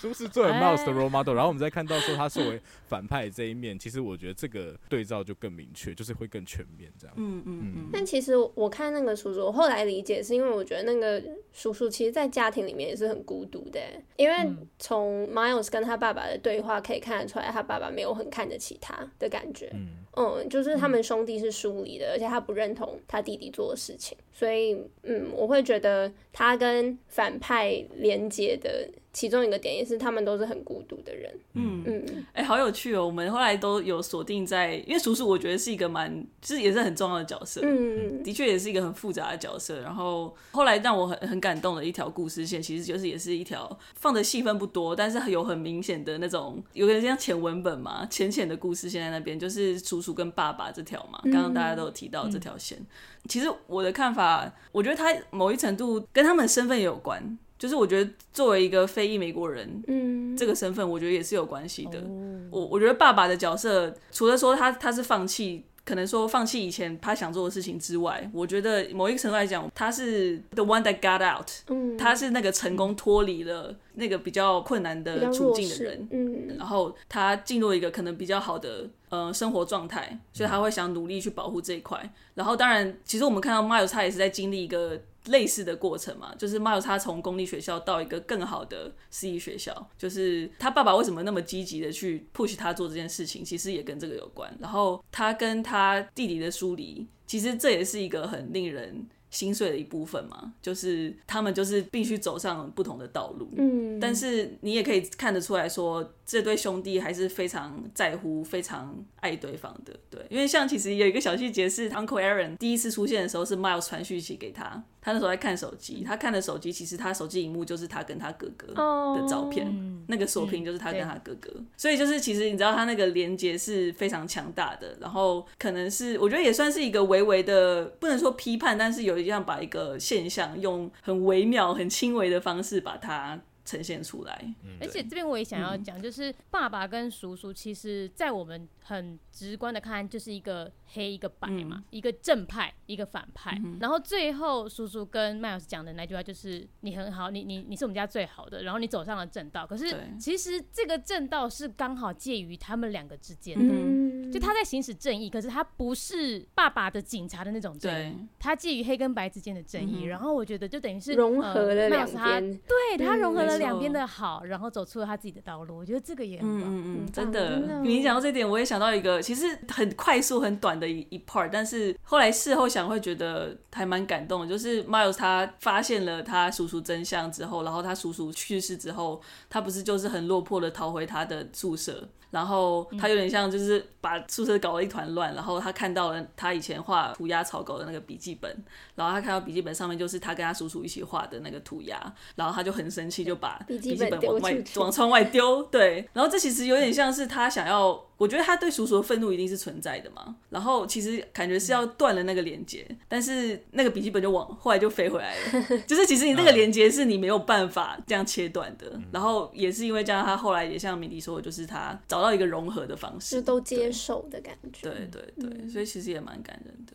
叔叔作为 Mouse 的 role model，然后我们再看到说他作为反派这一面，其实我觉得这个对照就更明确，就是会更全面这样。嗯嗯嗯。但其实我看那个叔叔，我后来理解是因为我觉得那个叔叔其实，在家庭里面也是很孤独的，因为从 Miles 跟他爸爸的对话可以看得出来，他爸爸没有很看得起他的感觉。嗯，嗯，就是他们兄弟是疏离的，嗯，而且他不认同他弟弟做的事情，所以，嗯，我会觉得他跟反派连接的。其中一个点也是，他们都是很孤独的人。嗯嗯，哎、欸，好有趣哦！我们后来都有锁定在，因为叔叔我觉得是一个蛮，就是也是很重要的角色。嗯嗯，的确也是一个很复杂的角色。然后后来让我很很感动的一条故事线，其实就是也是一条放的戏份不多，但是有很明显的那种，有点像浅文本嘛，浅浅的故事线在那边，就是叔叔跟爸爸这条嘛。刚刚大家都有提到这条线。嗯、其实我的看法，我觉得他某一程度跟他们身份也有关。就是我觉得作为一个非裔美国人，嗯，这个身份我觉得也是有关系的。哦、我我觉得爸爸的角色，除了说他他是放弃，可能说放弃以前他想做的事情之外，我觉得某一个程度来讲，他是 the one that got out，嗯，他是那个成功脱离了那个比较困难的处境的人，嗯，然后他进入一个可能比较好的呃生活状态，所以他会想努力去保护这一块。然后当然，其实我们看到 Miles 他也是在经历一个。类似的过程嘛，就是迈欧他从公立学校到一个更好的私立学校，就是他爸爸为什么那么积极的去 push 他做这件事情，其实也跟这个有关。然后他跟他弟弟的疏离，其实这也是一个很令人心碎的一部分嘛，就是他们就是必须走上不同的道路。嗯，但是你也可以看得出来说，这对兄弟还是非常在乎、非常爱对方的。对，因为像其实有一个小细节是 Uncle Aaron 第一次出现的时候，是 Miles 传讯息给他。他那时候在看手机，他看的手机其实他手机荧幕就是他跟他哥哥的照片，oh, 那个锁屏就是他跟他哥哥，嗯、所以就是其实你知道他那个连接是非常强大的，然后可能是我觉得也算是一个微微的不能说批判，但是有一样把一个现象用很微妙、很轻微的方式把它。呈现出来，而且这边我也想要讲，就是爸爸跟叔叔，其实，在我们很直观的看，就是一个黑一个白嘛，嗯、一个正派一个反派。嗯、然后最后叔叔跟麦老师讲的那句话就是：“你很好，你你你是我们家最好的。”然后你走上了正道。可是其实这个正道是刚好介于他们两个之间的，嗯、就他在行使正义，可是他不是爸爸的警察的那种正义，他介于黑跟白之间的正义。嗯、然后我觉得就等于是融合了两边，对他融合了。两边的好，然后走出了他自己的道路，我觉得这个也很棒。嗯嗯嗯，真的。你讲到这点，我也想到一个，其实很快速、很短的一一 part，但是后来事后想会觉得还蛮感动的。就是 Miles 他发现了他叔叔真相之后，然后他叔叔去世之后，他不是就是很落魄的逃回他的宿舍。然后他有点像，就是把宿舍搞了一团乱。然后他看到了他以前画涂鸦草稿的那个笔记本，然后他看到笔记本上面就是他跟他叔叔一起画的那个涂鸦，然后他就很生气，就把笔记本往外往窗外丢。对，然后这其实有点像是他想要。我觉得他对叔叔的愤怒一定是存在的嘛，然后其实感觉是要断了那个连接，但是那个笔记本就往后来就飞回来了，就是其实你那个连接是你没有办法这样切断的，然后也是因为这样，他后来也像米迪说的，就是他找到一个融合的方式，就都接受的感觉，对对对，对，所以其实也蛮感人的。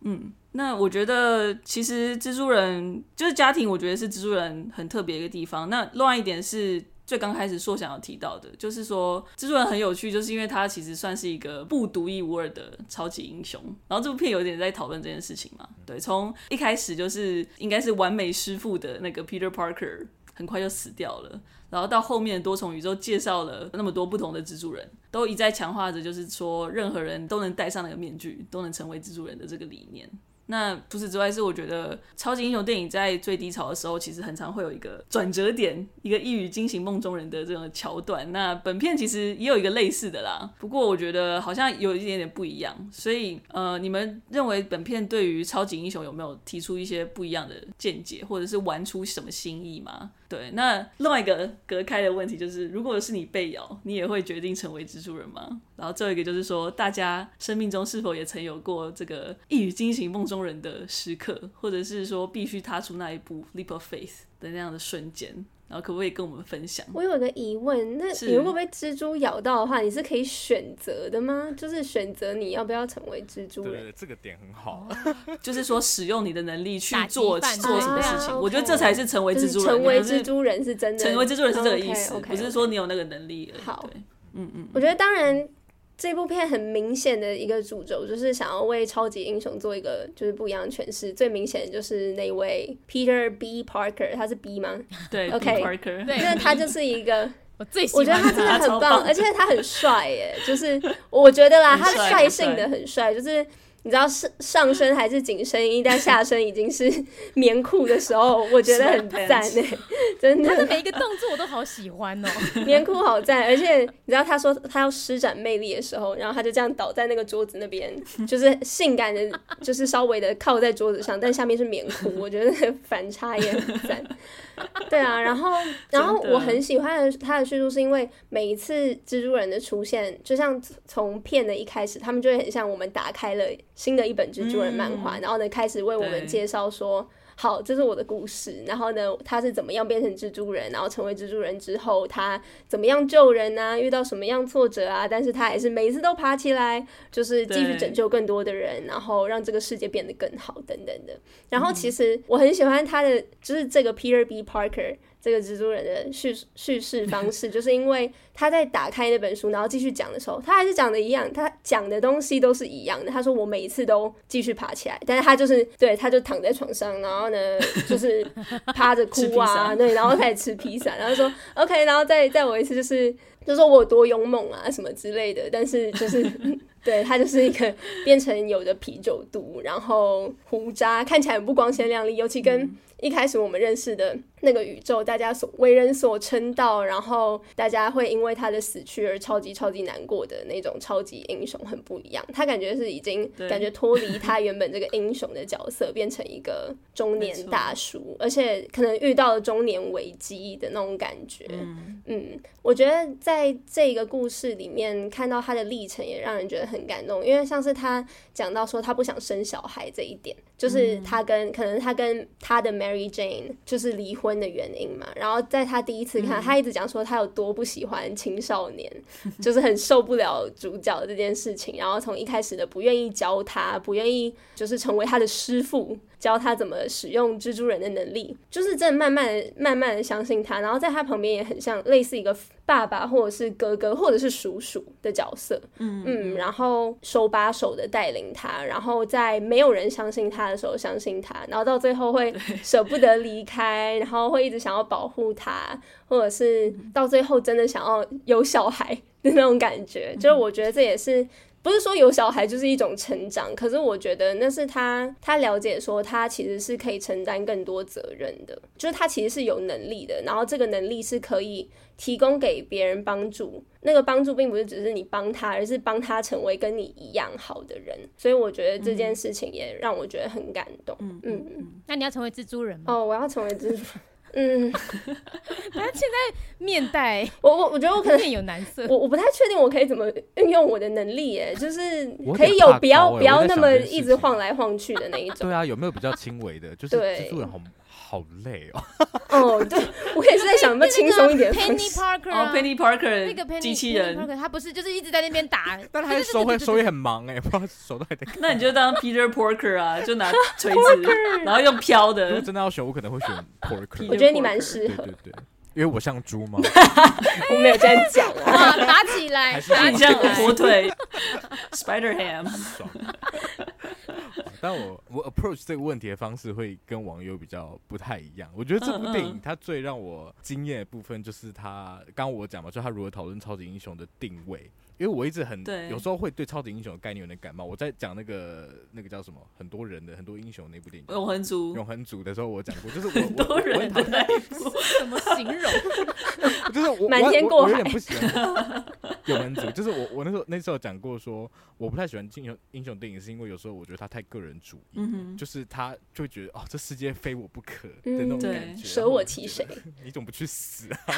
嗯，那我觉得其实蜘蛛人就是家庭，我觉得是蜘蛛人很特别一个地方。那乱一点是。最刚开始说想要提到的，就是说蜘蛛人很有趣，就是因为他其实算是一个不独一无二的超级英雄。然后这部片有点在讨论这件事情嘛，对，从一开始就是应该是完美师傅的那个 Peter Parker 很快就死掉了，然后到后面多重宇宙介绍了那么多不同的蜘蛛人，都一再强化着就是说任何人都能戴上那个面具，都能成为蜘蛛人的这个理念。那除此之外，是我觉得超级英雄电影在最低潮的时候，其实很常会有一个转折点，一个一语惊醒梦中人的这种桥段。那本片其实也有一个类似的啦，不过我觉得好像有一点点不一样。所以，呃，你们认为本片对于超级英雄有没有提出一些不一样的见解，或者是玩出什么新意吗？对，那另外一个隔开的问题就是，如果是你被咬，你也会决定成为蜘蛛人吗？然后最后一个就是说，大家生命中是否也曾有过这个一语惊醒梦中人的时刻，或者是说必须踏出那一步 leap of faith 的那样的瞬间？然后可不可以跟我们分享？我有个疑问，那你如果被蜘蛛咬到的话，你是可以选择的吗？就是选择你要不要成为蜘蛛人？这个点很好，就是说使用你的能力去做做什么事情。啊、我觉得这才是成为蜘蛛人。成为蜘蛛人是真的，成为蜘蛛人是这个意思，哦、okay, okay, 不是说你有那个能力而已。好，对，嗯嗯，我觉得当然。这部片很明显的一个主轴就是想要为超级英雄做一个就是不一样的诠释。最明显的就是那位 Peter B Parker，他是 B 吗？对对，因为他就是一个 我最喜欢，我觉得他真的很棒，而且他很帅耶，就是我觉得啦，他率性的很帅，就是。你知道上上身还是紧身衣，但下身已经是 棉裤的时候，我觉得很赞哎、欸，真的。他的每一个动作我都好喜欢哦、喔，棉裤好赞，而且你知道他说他要施展魅力的时候，然后他就这样倒在那个桌子那边，就是性感的，就是稍微的靠在桌子上，但下面是棉裤，我觉得反差也很赞。对啊，然后 然后我很喜欢的他的叙述，是因为每一次蜘蛛人的出现，就像从片的一开始，他们就会很像我们打开了。新的一本蜘蛛人漫画，嗯，然后呢，开始为我们介绍说，好，这是我的故事。然后呢，他是怎么样变成蜘蛛人，然后成为蜘蛛人之后，他怎么样救人啊？遇到什么样挫折啊？但是他还是每一次都爬起来，就是继续拯救更多的人，然后让这个世界变得更好，等等的。然后其实我很喜欢他的，就是这个 Peter B. Parker。这个蜘蛛人的叙叙事方式，就是因为他在打开那本书，然后继续讲的时候，他还是讲的一样，他讲的东西都是一样的。他说我每一次都继续爬起来，但是他就是对，他就躺在床上，然后呢就是趴着哭啊，对，然后开始吃披萨，然后说 OK，然后再再我一次就是就说我有多勇猛啊什么之类的，但是就是对他就是一个 变成有着啤酒肚，然后胡渣看起来很不光鲜亮丽，尤其跟一开始我们认识的。那个宇宙，大家所为人所称道，然后大家会因为他的死去而超级超级难过的那种超级英雄很不一样。他感觉是已经感觉脱离他原本这个英雄的角色，变成一个中年大叔，而且可能遇到了中年危机的那种感觉。嗯，嗯，我觉得在这个故事里面看到他的历程，也让人觉得很感动，因为像是他讲到说他不想生小孩这一点，就是他跟可能他跟他的 Mary Jane 就是离婚的原因嘛，然后在他第一次看，他一直讲说他有多不喜欢青少年，就是很受不了主角这件事情。然后从一开始的不愿意教他，不愿意就是成为他的师傅。教他怎么使用蜘蛛人的能力，就是真的慢慢的、慢慢的相信他，然后在他旁边也很像类似一个爸爸或者是哥哥或者是叔叔的角色，嗯嗯，然后手把手的带领他，然后在没有人相信他的时候相信他，然后到最后会 舍不得离开，然后会一直想要保护他，或者是到最后真的想要有小孩的那种感觉，就是我觉得这也是。不是说有小孩就是一种成长，可是我觉得那是他他了解说他其实是可以承担更多责任的，就是他其实是有能力的，然后这个能力是可以提供给别人帮助，那个帮助并不是只是你帮他，而是帮他成为跟你一样好的人，所以我觉得这件事情也让我觉得很感动。嗯嗯嗯，那你要成为蜘蛛人吗？哦，我要成为蜘蛛。嗯，他现在面带，我我我觉得我可能面有难色，我我不太确定我可以怎么运用我的能力，哎，就是可以有不要不要那么一直晃来晃去的那一种。对啊，有没有比较轻微的？就是蜘蛛人好好累哦。哦，对，我也是在想有没有轻松一点。Penny Parker，哦，Penny Parker，那个机器人，他不是就是一直在那边打，但他手会手也很忙哎，不知道手都还在。那你就当 Peter Parker 啊，就拿锤子，然后用飘的。如果真的要选，我可能会选 Parker。我觉得你蛮适合。对对对，因为我像猪吗？我没有这样讲啊，打起来，你像火腿，Spider Ham。但我我 approach 这个问题的方式会跟网友比较不太一样。我觉得这部电影它最让我惊艳的部分就是它，刚刚我讲嘛，就它如何讨论超级英雄的定位。因为我一直很有时候会对超级英雄的概念有点感冒。我在讲那个那个叫什么很多人的很多英雄那部电影《永恒族》永恒族的时候，我讲过，就是我很多人的那一部 怎么形容？就是我瞒天过海，我有点不喜欢 永恒族。就是我我那时候那时候讲过说，我不太喜欢英雄英雄电影，是因为有时候我觉得他太个人人主义，嗯、就是他就会觉得哦，这世界非我不可的那种感觉，舍、嗯、我其谁？你怎么不去死啊？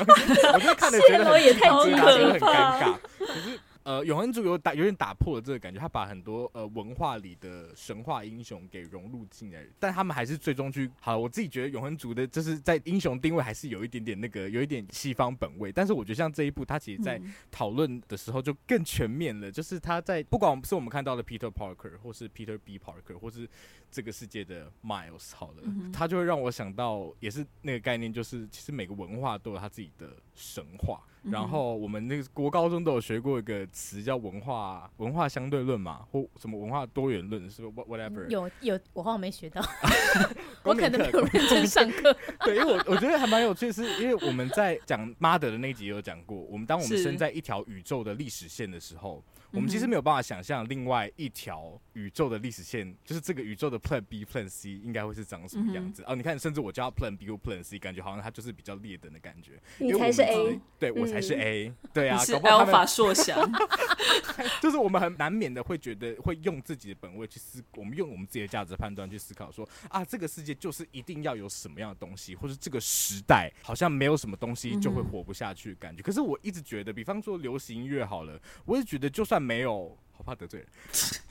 我就看着觉得很也太可怕，很尴尬，可是。呃，永恒族有打有点打破了这个感觉，他把很多呃文化里的神话英雄给融入进来，但他们还是最终去好。我自己觉得永恒族的就是在英雄定位还是有一点点那个有一点西方本位，但是我觉得像这一部，他其实在讨论的时候就更全面了，嗯、就是他在不管是我们看到的 Peter Parker 或是 Peter B Parker 或是这个世界的 Miles 好了，嗯、他就会让我想到也是那个概念，就是其实每个文化都有他自己的神话。然后我们那个国高中都有学过一个词叫文化文化相对论嘛，或什么文化多元论，是不？whatever。有有，我好像没学到，我可能没有认真上课。对，因为我我觉得还蛮有趣，是因为我们在讲妈的的那一集有讲过，我们当我们身在一条宇宙的历史线的时候。我们其实没有办法想象另外一条宇宙的历史线，就是这个宇宙的 Plan B、Plan C 应该会是长什么样子。哦，你看，甚至我叫 Plan B 或 Plan C，感觉好像它就是比较劣等的感觉。你才是 A，对我才是 A，对啊，是 Alpha 硕想。就是我们很难免的会觉得，会用自己的本位去思，我们用我们自己的价值判断去思考，说啊，这个世界就是一定要有什么样的东西，或者这个时代好像没有什么东西就会活不下去的感觉。可是我一直觉得，比方说流行音乐好了，我也觉得就算没有。好怕得罪人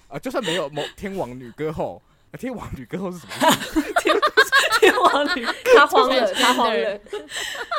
啊！就算没有某天王女歌后，天王女歌后是什么？天天王女，他慌了，他慌了。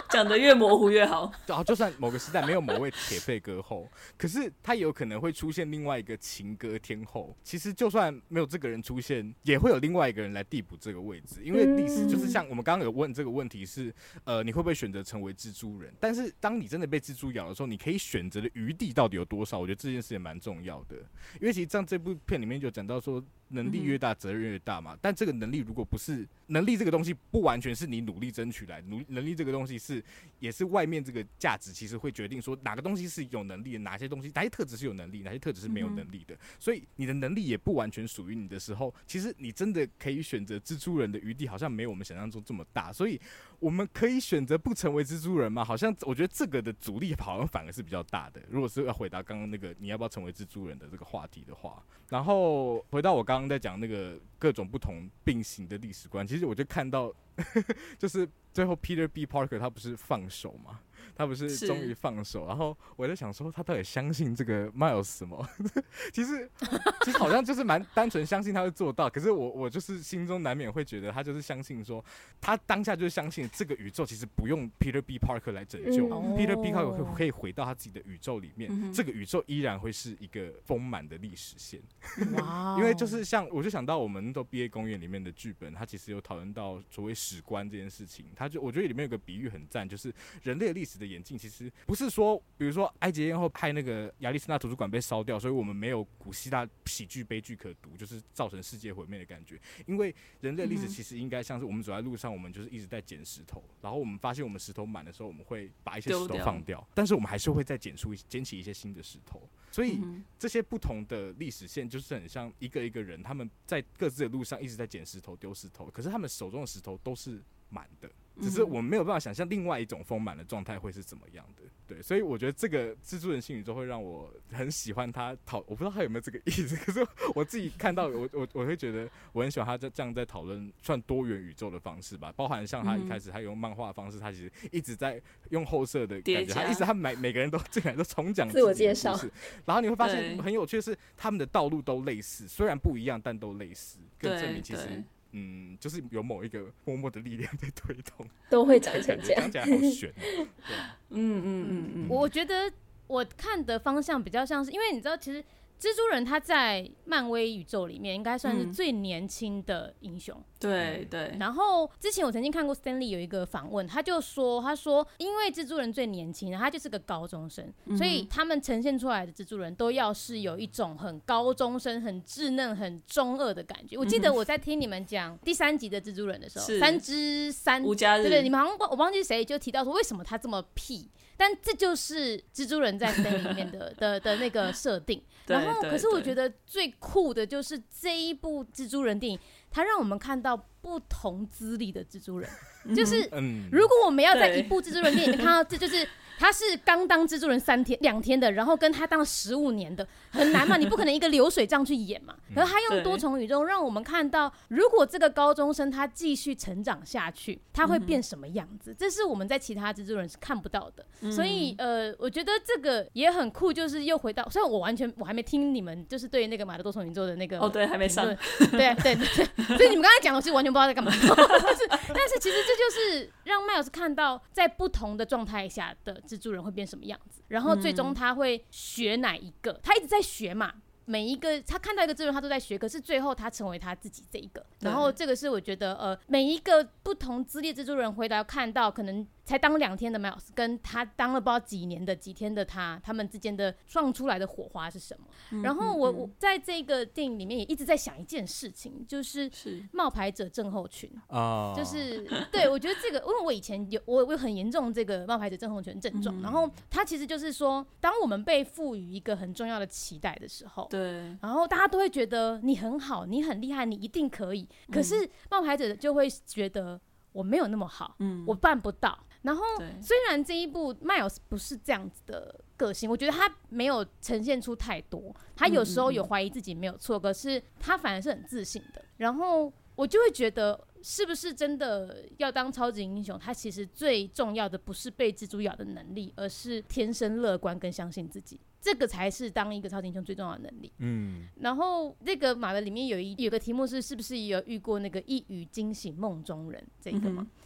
讲的越模糊越好。然后就算某个时代没有某位铁肺歌后，可是他有可能会出现另外一个情歌天后。其实就算没有这个人出现，也会有另外一个人来递补这个位置。因为历史就是像我们刚刚有问这个问题是，呃，你会不会选择成为蜘蛛人？但是当你真的被蜘蛛咬的时候，你可以选择的余地到底有多少？我觉得这件事也蛮重要的。因为其实像这部片里面就讲到说。能力越大，责任越大嘛。但这个能力如果不是能力，这个东西不完全是你努力争取来。努能力这个东西是，也是外面这个价值，其实会决定说哪个东西是有能力的，哪些东西哪些特质是有能力，哪些特质是没有能力的。所以你的能力也不完全属于你的时候，其实你真的可以选择蜘蛛人的余地，好像没有我们想象中这么大。所以。我们可以选择不成为蜘蛛人吗？好像我觉得这个的阻力好像反而是比较大的。如果是要回答刚刚那个你要不要成为蜘蛛人的这个话题的话，然后回到我刚刚在讲那个各种不同并行的历史观，其实我就看到，就是最后 Peter B Parker 他不是放手吗？他不是终于放手，然后我在想说，他到底相信这个 Miles 什么？其实 其实好像就是蛮单纯相信他会做到。可是我我就是心中难免会觉得，他就是相信说，他当下就是相信这个宇宙其实不用 Peter B Parker 来拯救，嗯，Peter B Parker 可以回到他自己的宇宙里面，嗯，这个宇宙依然会是一个丰满的历史线。因为就是像我就想到我们都毕业公园里面的剧本，他其实有讨论到所谓史观这件事情。他就我觉得里面有个比喻很赞，就是人类的历史的。眼镜其实不是说，比如说埃及艳后派那个亚历山大图书馆被烧掉，所以我们没有古希腊喜剧悲剧可读，就是造成世界毁灭的感觉。因为人类历史其实应该像是我们走在路上，我们就是一直在捡石头，然后我们发现我们石头满的时候，我们会把一些石头放掉，但是我们还是会再捡出捡起一些新的石头。所以这些不同的历史线就是很像一个一个人，他们在各自的路上一直在捡石头、丢石头，可是他们手中的石头都是满的。只是我们没有办法想象另外一种丰满的状态会是怎么样的，对，所以我觉得这个蜘蛛人新宇宙会让我很喜欢他讨，我不知道他有没有这个意思，可是我自己看到我我我会觉得我很喜欢他这这样在讨论算多元宇宙的方式吧，包含像他一开始他用漫画的方式，他其实一直在用后设的感觉，他一直他每每个人都进来都重讲自我介绍，然后你会发现很有趣的是他们的道路都类似，虽然不一样，但都类似，更证明其实。嗯，就是有某一个默默的力量在推动，都会长成这样，讲起来好悬。嗯嗯嗯嗯，我觉得我看的方向比较像是，因为你知道，其实。蜘蛛人他在漫威宇宙里面应该算是最年轻的英雄。嗯、对对。然后之前我曾经看过 Stanley 有一个访问，他就说，他说因为蜘蛛人最年轻，他就是个高中生，嗯、所以他们呈现出来的蜘蛛人都要是有一种很高中生、很稚嫩、很中二的感觉。我记得我在听你们讲第三集的蜘蛛人的时候，三之三，对对，你们好像我忘记谁就提到说为什么他这么屁。但这就是蜘蛛人在 Stanley 里面的 的的那个设定。然后，可是我觉得最酷的就是这一部蜘蛛人电影。它让我们看到不同资历的蜘蛛人，就是如果我们要在一部蜘蛛人电影看到，这就是。他是刚当蜘蛛人三天两天的，然后跟他当了十五年的，很难嘛？你不可能一个流水账去演嘛。可是他用多重宇宙让我们看到，如果这个高中生他继续成长下去，他会变什么样子？这是我们在其他蜘蛛人是看不到的。所以呃，我觉得这个也很酷，就是又回到，虽然我完全我还没听你们就是对那个马的多重宇宙的那个哦，对，还没上，对对对，所以你们刚才讲的，我其实完全不知道在干嘛。但是但是其实这就是让麦老师看到在不同的状态下的。蜘蛛人会变什么样子？然后最终他会学哪一个？他一直在学嘛。每一个他看到一个蜘蛛人，他都在学。可是最后他成为他自己这一个。然后这个是我觉得呃，每一个不同资历蜘蛛人回来看到可能。才当两天的 Miles 跟他当了不知道几年的几天的他，他们之间的撞出来的火花是什么？嗯、然后我我在这个电影里面也一直在想一件事情，就是冒牌者症候群。啊，就是对我觉得这个，因为我以前有我我很严重这个冒牌者症候群症状，嗯、然后他其实就是说，当我们被赋予一个很重要的期待的时候，对，然后大家都会觉得你很好，你很厉害，你一定可以，可是冒牌者就会觉得我没有那么好，嗯，我办不到。然后，虽然这一部 Miles 不是这样子的个性，我觉得他没有呈现出太多，他有时候有怀疑自己没有错，可是他反而是很自信的。然后我就会觉得，是不是真的要当超级英雄？他其实最重要的不是被蜘蛛咬的能力，而是天生乐观跟相信自己，这个才是当一个超级英雄最重要的能力。嗯。然后那个马的里面有一有个题目是，是不是也有遇过那个一语惊醒梦中人这个吗？嗯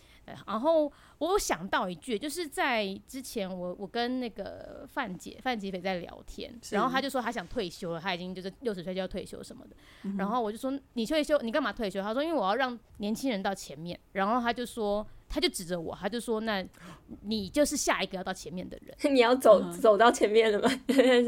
然后我有想到一句，就是在之前我我跟那个范姐范吉斐在聊天，然后他就说他想退休了，他已经就是六十岁就要退休什么的。嗯、然后我就说你退休你干嘛退休？他说因为我要让年轻人到前面。然后他就说他就指着我，他就说那你就是下一个要到前面的人。你要走、嗯、走到前面了吗？对，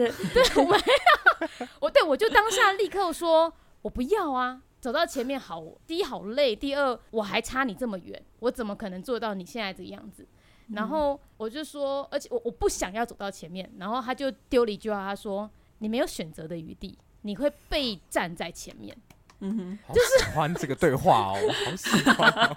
我没有，我对我就当下立刻说我不要啊。走到前面好，第一好累，第二我还差你这么远，我怎么可能做到你现在这个样子？然后我就说，而且我我不想要走到前面，然后他就丢了一句话，他说：“你没有选择的余地，你会被站在前面。”嗯哼，就是喜欢这个对话哦，我好喜欢哦。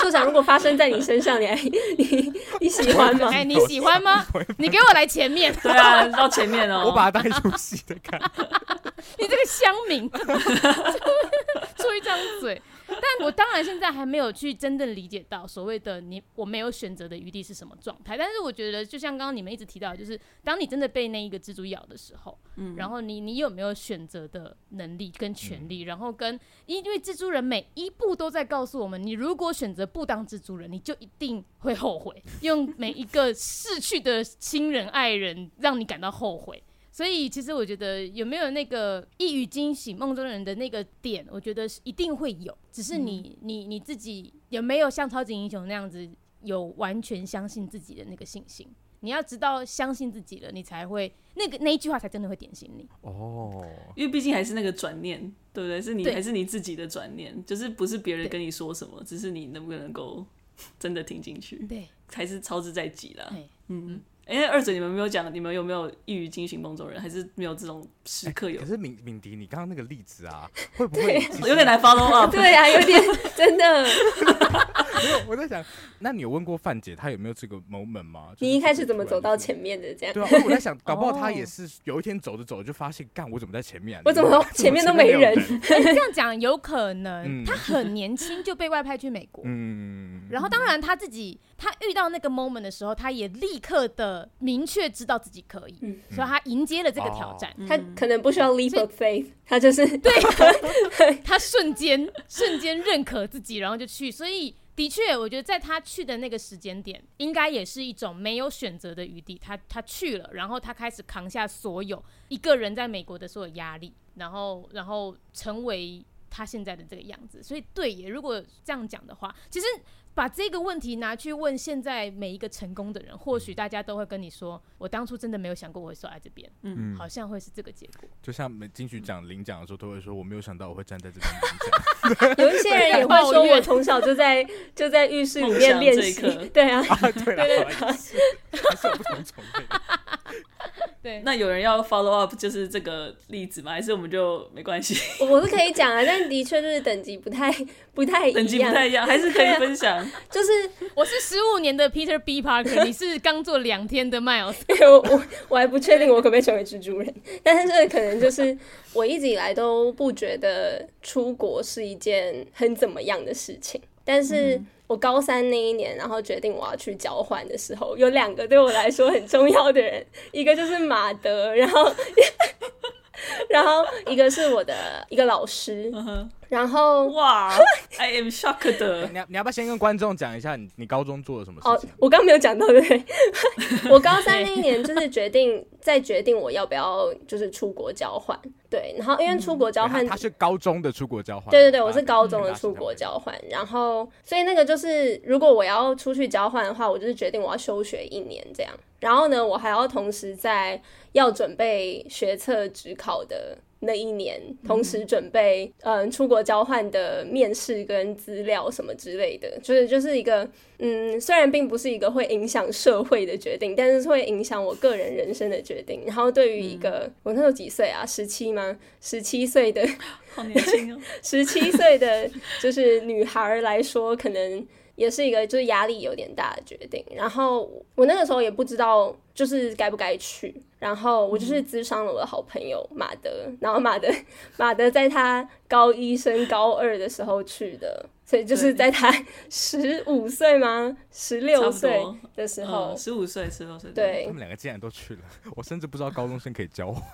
社长，如果发生在你身上，你还 你你喜欢吗？哎，你喜欢吗？你给我来前面，对啊，到前面哦，我把它当一出戏的看。你这个乡民，出一张嘴。但我当然现在还没有去真正理解到所谓的你我没有选择的余地是什么状态。但是我觉得，就像刚刚你们一直提到，就是当你真的被那一个蜘蛛咬的时候，嗯，然后你你有没有选择的能力跟权利？然后跟因为蜘蛛人每一步都在告诉我们，你如果选择不当蜘蛛人，你就一定会后悔，用每一个逝去的亲人爱人让你感到后悔。所以，其实我觉得有没有那个一语惊醒梦中人的那个点，我觉得是一定会有，只是你、嗯、你你自己有没有像超级英雄那样子有完全相信自己的那个信心？你要知道相信自己了，你才会那个那一句话才真的会点醒你哦。因为毕竟还是那个转念，对不对？是你还是你自己的转念，就是不是别人跟你说什么，只是你能不能够真的听进去，对，才是超之在己啦。嗯。哎、欸，二嘴，你们没有讲，你们有没有一语惊醒梦中人，还是没有这种时刻有？欸、可是敏敏迪，你刚刚那个例子啊，会不会有点来 follow up？对啊，有点真的。没有，我在想，那你有问过范姐，她有没有这个 moment 吗？你一开始怎么走到前面的？这样对啊，我在想，搞不好她也是有一天走着走着就发现，干，我怎么在前面、啊？我怎么前面都没人？这样讲有可能，她很年轻就被外派去美国，嗯，然后当然她自己，她遇到那个 moment 的时候，她也立刻的明确知道自己可以，嗯、所以他迎接了这个挑战。他可能不需要 leap of faith，他就是对，他瞬间瞬间认可自己，然后就去，所以。的确，我觉得在他去的那个时间点，应该也是一种没有选择的余地。他他去了，然后他开始扛下所有一个人在美国的所有压力，然后然后成为他现在的这个样子。所以，对耶，如果这样讲的话，其实。把这个问题拿去问现在每一个成功的人，或许大家都会跟你说：“我当初真的没有想过我会坐在这边。”嗯，好像会是这个结果。就像每金曲奖领奖的时候，都会说：“我没有想到我会站在这边领奖。”有一些人也会说：“我从小就在 就在浴室里面练习。”对啊，对对对，还是有不同种类。对，那有人要 follow up 就是这个例子吗？还是我们就没关系？我是可以讲啊，但的确就是等级不太不太一样，等级不太一样，还是可以分享。就是我是十五年的 Peter B Parker，你是刚做两天的 Miles。我我我还不确定我可不可以成为蜘蛛人，但是这可能就是我一直以来都不觉得出国是一件很怎么样的事情，但是。嗯我高三那一年，然后决定我要去交换的时候，有两个对我来说很重要的人，一个就是马德，然后，然后一个是我的一个老师。Uh huh. 然后哇，I am shocked 的。你要你要不要先跟观众讲一下你你高中做了什么事情？哦，我刚没有讲到对不对？我高三那一年就是决定再决定我要不要就是出国交换。对，然后因为出国交换，他是高中的出国交换。对对对，我是高中的出国交换。然后所以那个就是如果我要出去交换的话，我就是决定我要休学一年这样。然后呢，我还要同时在要准备学测指考的。那一年，同时准备嗯、呃、出国交换的面试跟资料什么之类的，就是就是一个嗯，虽然并不是一个会影响社会的决定，但是会影响我个人人生的决定。然后对于一个、嗯、我那时候几岁啊？十七吗？十七岁的，好年轻哦！十七岁的就是女孩来说，可能。也是一个就是压力有点大的决定，然后我那个时候也不知道就是该不该去，然后我就是咨商了我的好朋友马德，然后马德 马德在他高一升高二的时候去的，所以就是在他十五岁吗？十六岁的时候，十五岁十六岁，对，他们两个竟然都去了，我甚至不知道高中生可以交往。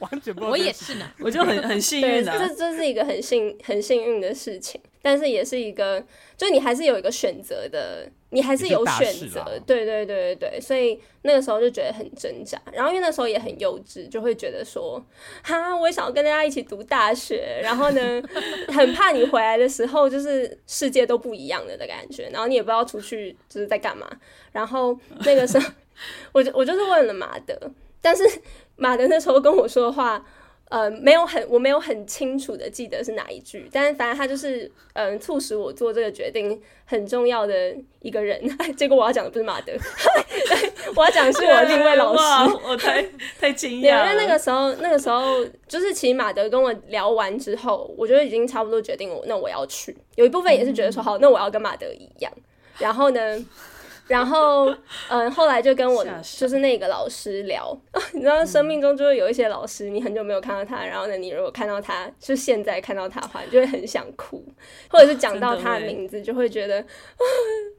完全不，我也是呢，我就很很幸运的，这这是一个很幸很幸运的事情，但是也是一个，就你还是有一个选择的，你还是有选择，对对对对对，所以那个时候就觉得很挣扎，然后因为那时候也很幼稚，就会觉得说，哈，我也想要跟大家一起读大学，然后呢，很怕你回来的时候就是世界都不一样了的感觉，然后你也不知道出去就是在干嘛，然后那个时候，我就我就是问了马德，但是。马德那时候跟我说的话，呃，没有很，我没有很清楚的记得是哪一句，但是反正他就是，嗯、呃，促使我做这个决定很重要的一个人。结果我要讲的不是马德，我要讲的是我另一位老师。我太太惊讶。因为那个时候，那个时候就是其实马德跟我聊完之后，我觉得已经差不多决定我，那我要去。有一部分也是觉得说，好，那我要跟马德一样。然后呢？然后，嗯，后来就跟我就是那个老师聊，你知道，生命中就会有一些老师，你很久没有看到他，然后呢，你如果看到他，就现在看到他的话，你就会很想哭，或者是讲到他的名字，就会觉得，啊，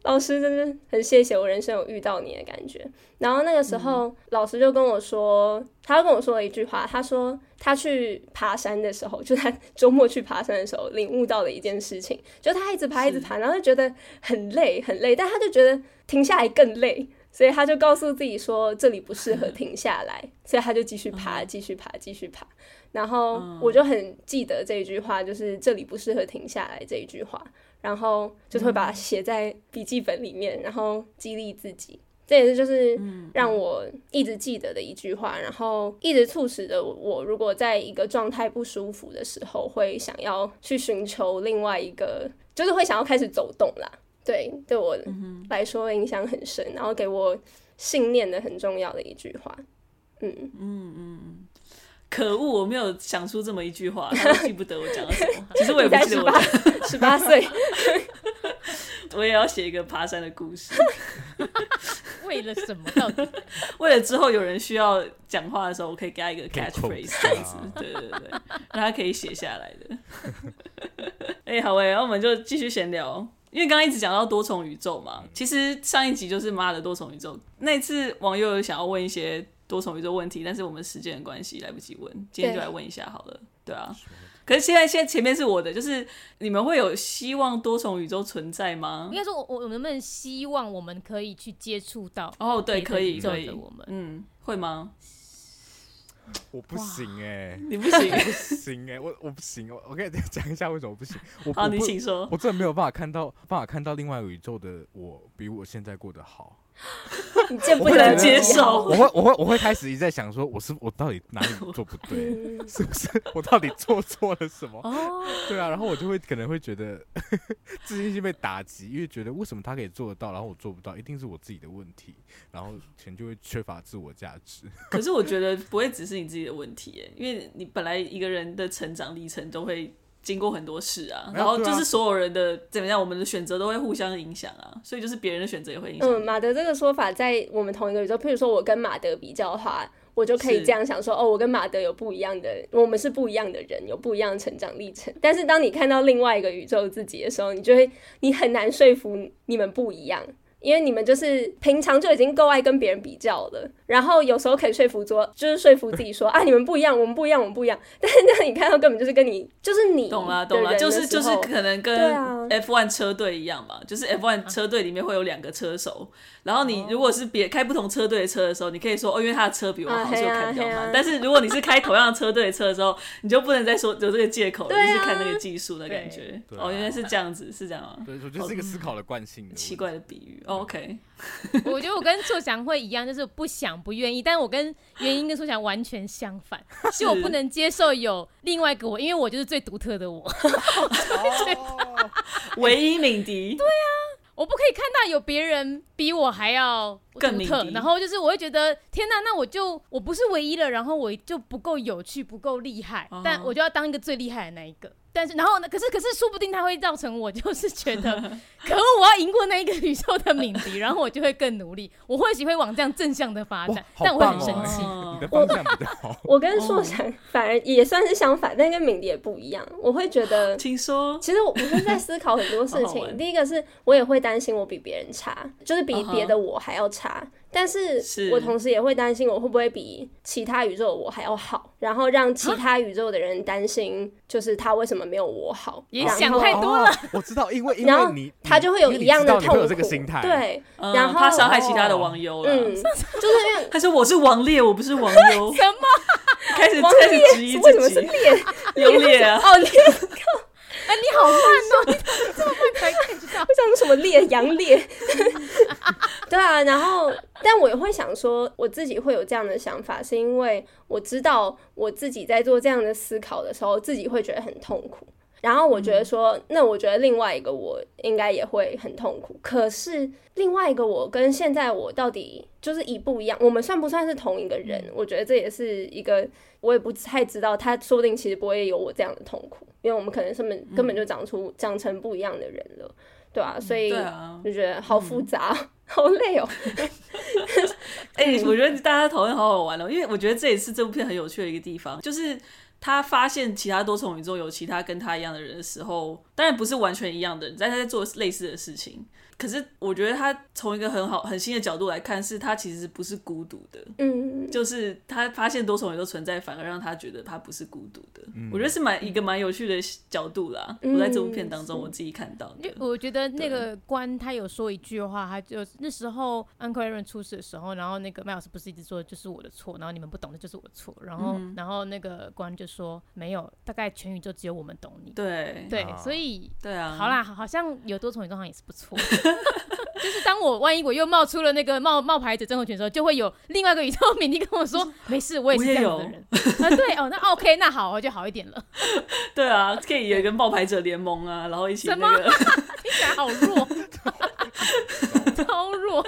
老师真的很谢谢我人生有遇到你的感觉。然后那个时候，老师就跟我说，他跟我说了一句话，他说他去爬山的时候，就他周末去爬山的时候，领悟到了一件事情，就他一直爬一直爬，然后就觉得很累很累，但他就觉得停下来更累，所以他就告诉自己说这里不适合停下来，所以他就继续爬，继续爬，继续爬。然后我就很记得这一句话，就是这里不适合停下来这一句话，然后就是会把它写在笔记本里面，然后激励自己。这也是就是让我一直记得的一句话，然后一直促使着我，如果在一个状态不舒服的时候，会想要去寻求另外一个，就是会想要开始走动啦。对，对我来说影响很深，然后给我信念的很重要的一句话。嗯嗯嗯，可恶，我没有想出这么一句话，他都记不得我讲了什么。其实我也不记得我讲十八岁。我也要写一个爬山的故事，为了什么？到底 为了之后有人需要讲话的时候，我可以给他一个 catchphrase 这样子，对对对，让他可以写下来的。哎、欸，好哎，那我们就继续闲聊，因为刚刚一直讲到多重宇宙嘛，其实上一集就是妈的多重宇宙。那次网友有想要问一些多重宇宙问题，但是我们时间的关系来不及问，今天就来问一下好了，对啊。可是现在，现在前面是我的，就是你们会有希望多重宇宙存在吗？应该说我，我我能不能希望我们可以去接触到？哦，对，可以，可以，我们嗯，会吗？我不行哎、欸，你不行，不行哎、欸，我我不行，我我跟你讲一下为什么我不行。我好，你请说。我真的没有办法看到，办法看到另外一个宇宙的我比我现在过得好。你见不不能接受我会我会我会开始一直在想说，我是我到底哪里 做不对，是不是我到底做错了什么？哦，对啊，然后我就会可能会觉得自信心被打击，因为觉得为什么他可以做得到，然后我做不到，一定是我自己的问题，然后钱就会缺乏自我价值。可是我觉得不会只是你自己的问题耶，因为你本来一个人的成长历程都会。经过很多事啊，然后就是所有人的怎么样，我们的选择都会互相影响啊，所以就是别人的选择也会影响。嗯，马德这个说法在我们同一个宇宙，譬如说我跟马德比较的话，我就可以这样想说，哦，我跟马德有不一样的，我们是不一样的人，有不一样的成长历程。但是当你看到另外一个宇宙自己的时候，你就会你很难说服你们不一样。因为你们就是平常就已经够爱跟别人比较了，然后有时候可以说服说，就是说服自己说 啊，你们不一样，我们不一样，我们不一样。但是那你看到根本就是跟你，就是你懂了懂了，就是就是可能跟 F1 车队一样嘛，就是 F1 车队里面会有两个车手，然后你如果是别开不同车队的车的时候，你可以说哦，因为他的车比我好，所以我砍掉嘛。但是如果你是开同样车队的车的时候，你就不能再说有这个借口，就是看那个技术的感觉。哦，原来是这样子，是这样吗？对，我觉得是一个思考的惯性。奇怪的比喻。OK。我觉得我跟硕翔会一样，就是不想不愿意，但是我跟原因跟硕翔完全相反，是我不能接受有另外一个我，因为我就是最独特的我，唯一敏迪。对啊，我不可以看到有别人比我还要独特，然后就是我会觉得天哪，那我就我不是唯一了，然后我就不够有趣，不够厉害，但我就要当一个最厉害的那一个。但是，然后呢？可是，可是，说不定它会造成我就是觉得，可恶，我要赢过那一个宇宙的敏迪，然后我就会更努力。我或许会往这样正向的发展，但我会很生气。你的方向比较好。我跟硕翔反而也算是相反，但跟敏迪也不一样。我会觉得，听说，其实我我是在思考很多事情。第一个是我也会担心我比别人差，就是比别的我还要差。但是我同时也会担心，我会不会比其他宇宙的我还要好，然后让其他宇宙的人担心，就是他为什么没有我好？也想太多了。我知道，因为因为你他就会有一样的痛苦。对，然后他伤害其他的网友了。嗯，就是因为 他说我是王烈，我不是王优。什么？开始开始质疑自己。有烈啊！哦烈。哎，你好慢哦！你这么慢才 get 到？我想什么烈？阳烈？对啊，然后，但我也会想说，我自己会有这样的想法，是因为我知道我自己在做这样的思考的时候，自己会觉得很痛苦。然后我觉得说，那我觉得另外一个我应该也会很痛苦。可是另外一个我跟现在我到底就是一不一样？我们算不算是同一个人？我觉得这也是一个我也不太知道。他说不定其实不会有我这样的痛苦。因为我们可能根本根本就长出长成不一样的人了，对啊，所以就觉得好复杂，嗯、好累哦。哎、欸，我觉得大家讨论好好玩哦，因为我觉得这也是这部片很有趣的一个地方，就是。他发现其他多重宇宙有其他跟他一样的人的时候，当然不是完全一样的人，但他在做类似的事情。可是我觉得他从一个很好、很新的角度来看，是他其实不是孤独的。嗯，就是他发现多重宇宙存在，反而让他觉得他不是孤独的。嗯，我觉得是蛮一个蛮有趣的角度啦。嗯，我在这部片当中我自己看到的。我觉得那个关他有说一句话，他就那时候 Uncle Aaron 出事的时候，然后那个麦老师不是一直说就是我的错，然后你们不懂的就是我的错，然后、嗯、然后那个关就说没有，大概全宇宙只有我们懂你。对对，所以对啊，好啦，好像有多重宇宙好像也是不错。就是当我万一我又冒出了那个冒冒牌者症候群的时候，就会有另外一个宇宙敏迪跟我说：“没事，我也是这样的人。”啊，对哦，那 OK，那好，我就好一点了。对啊，可以有一个冒牌者联盟啊，然后一起那个，听起来好弱，超弱。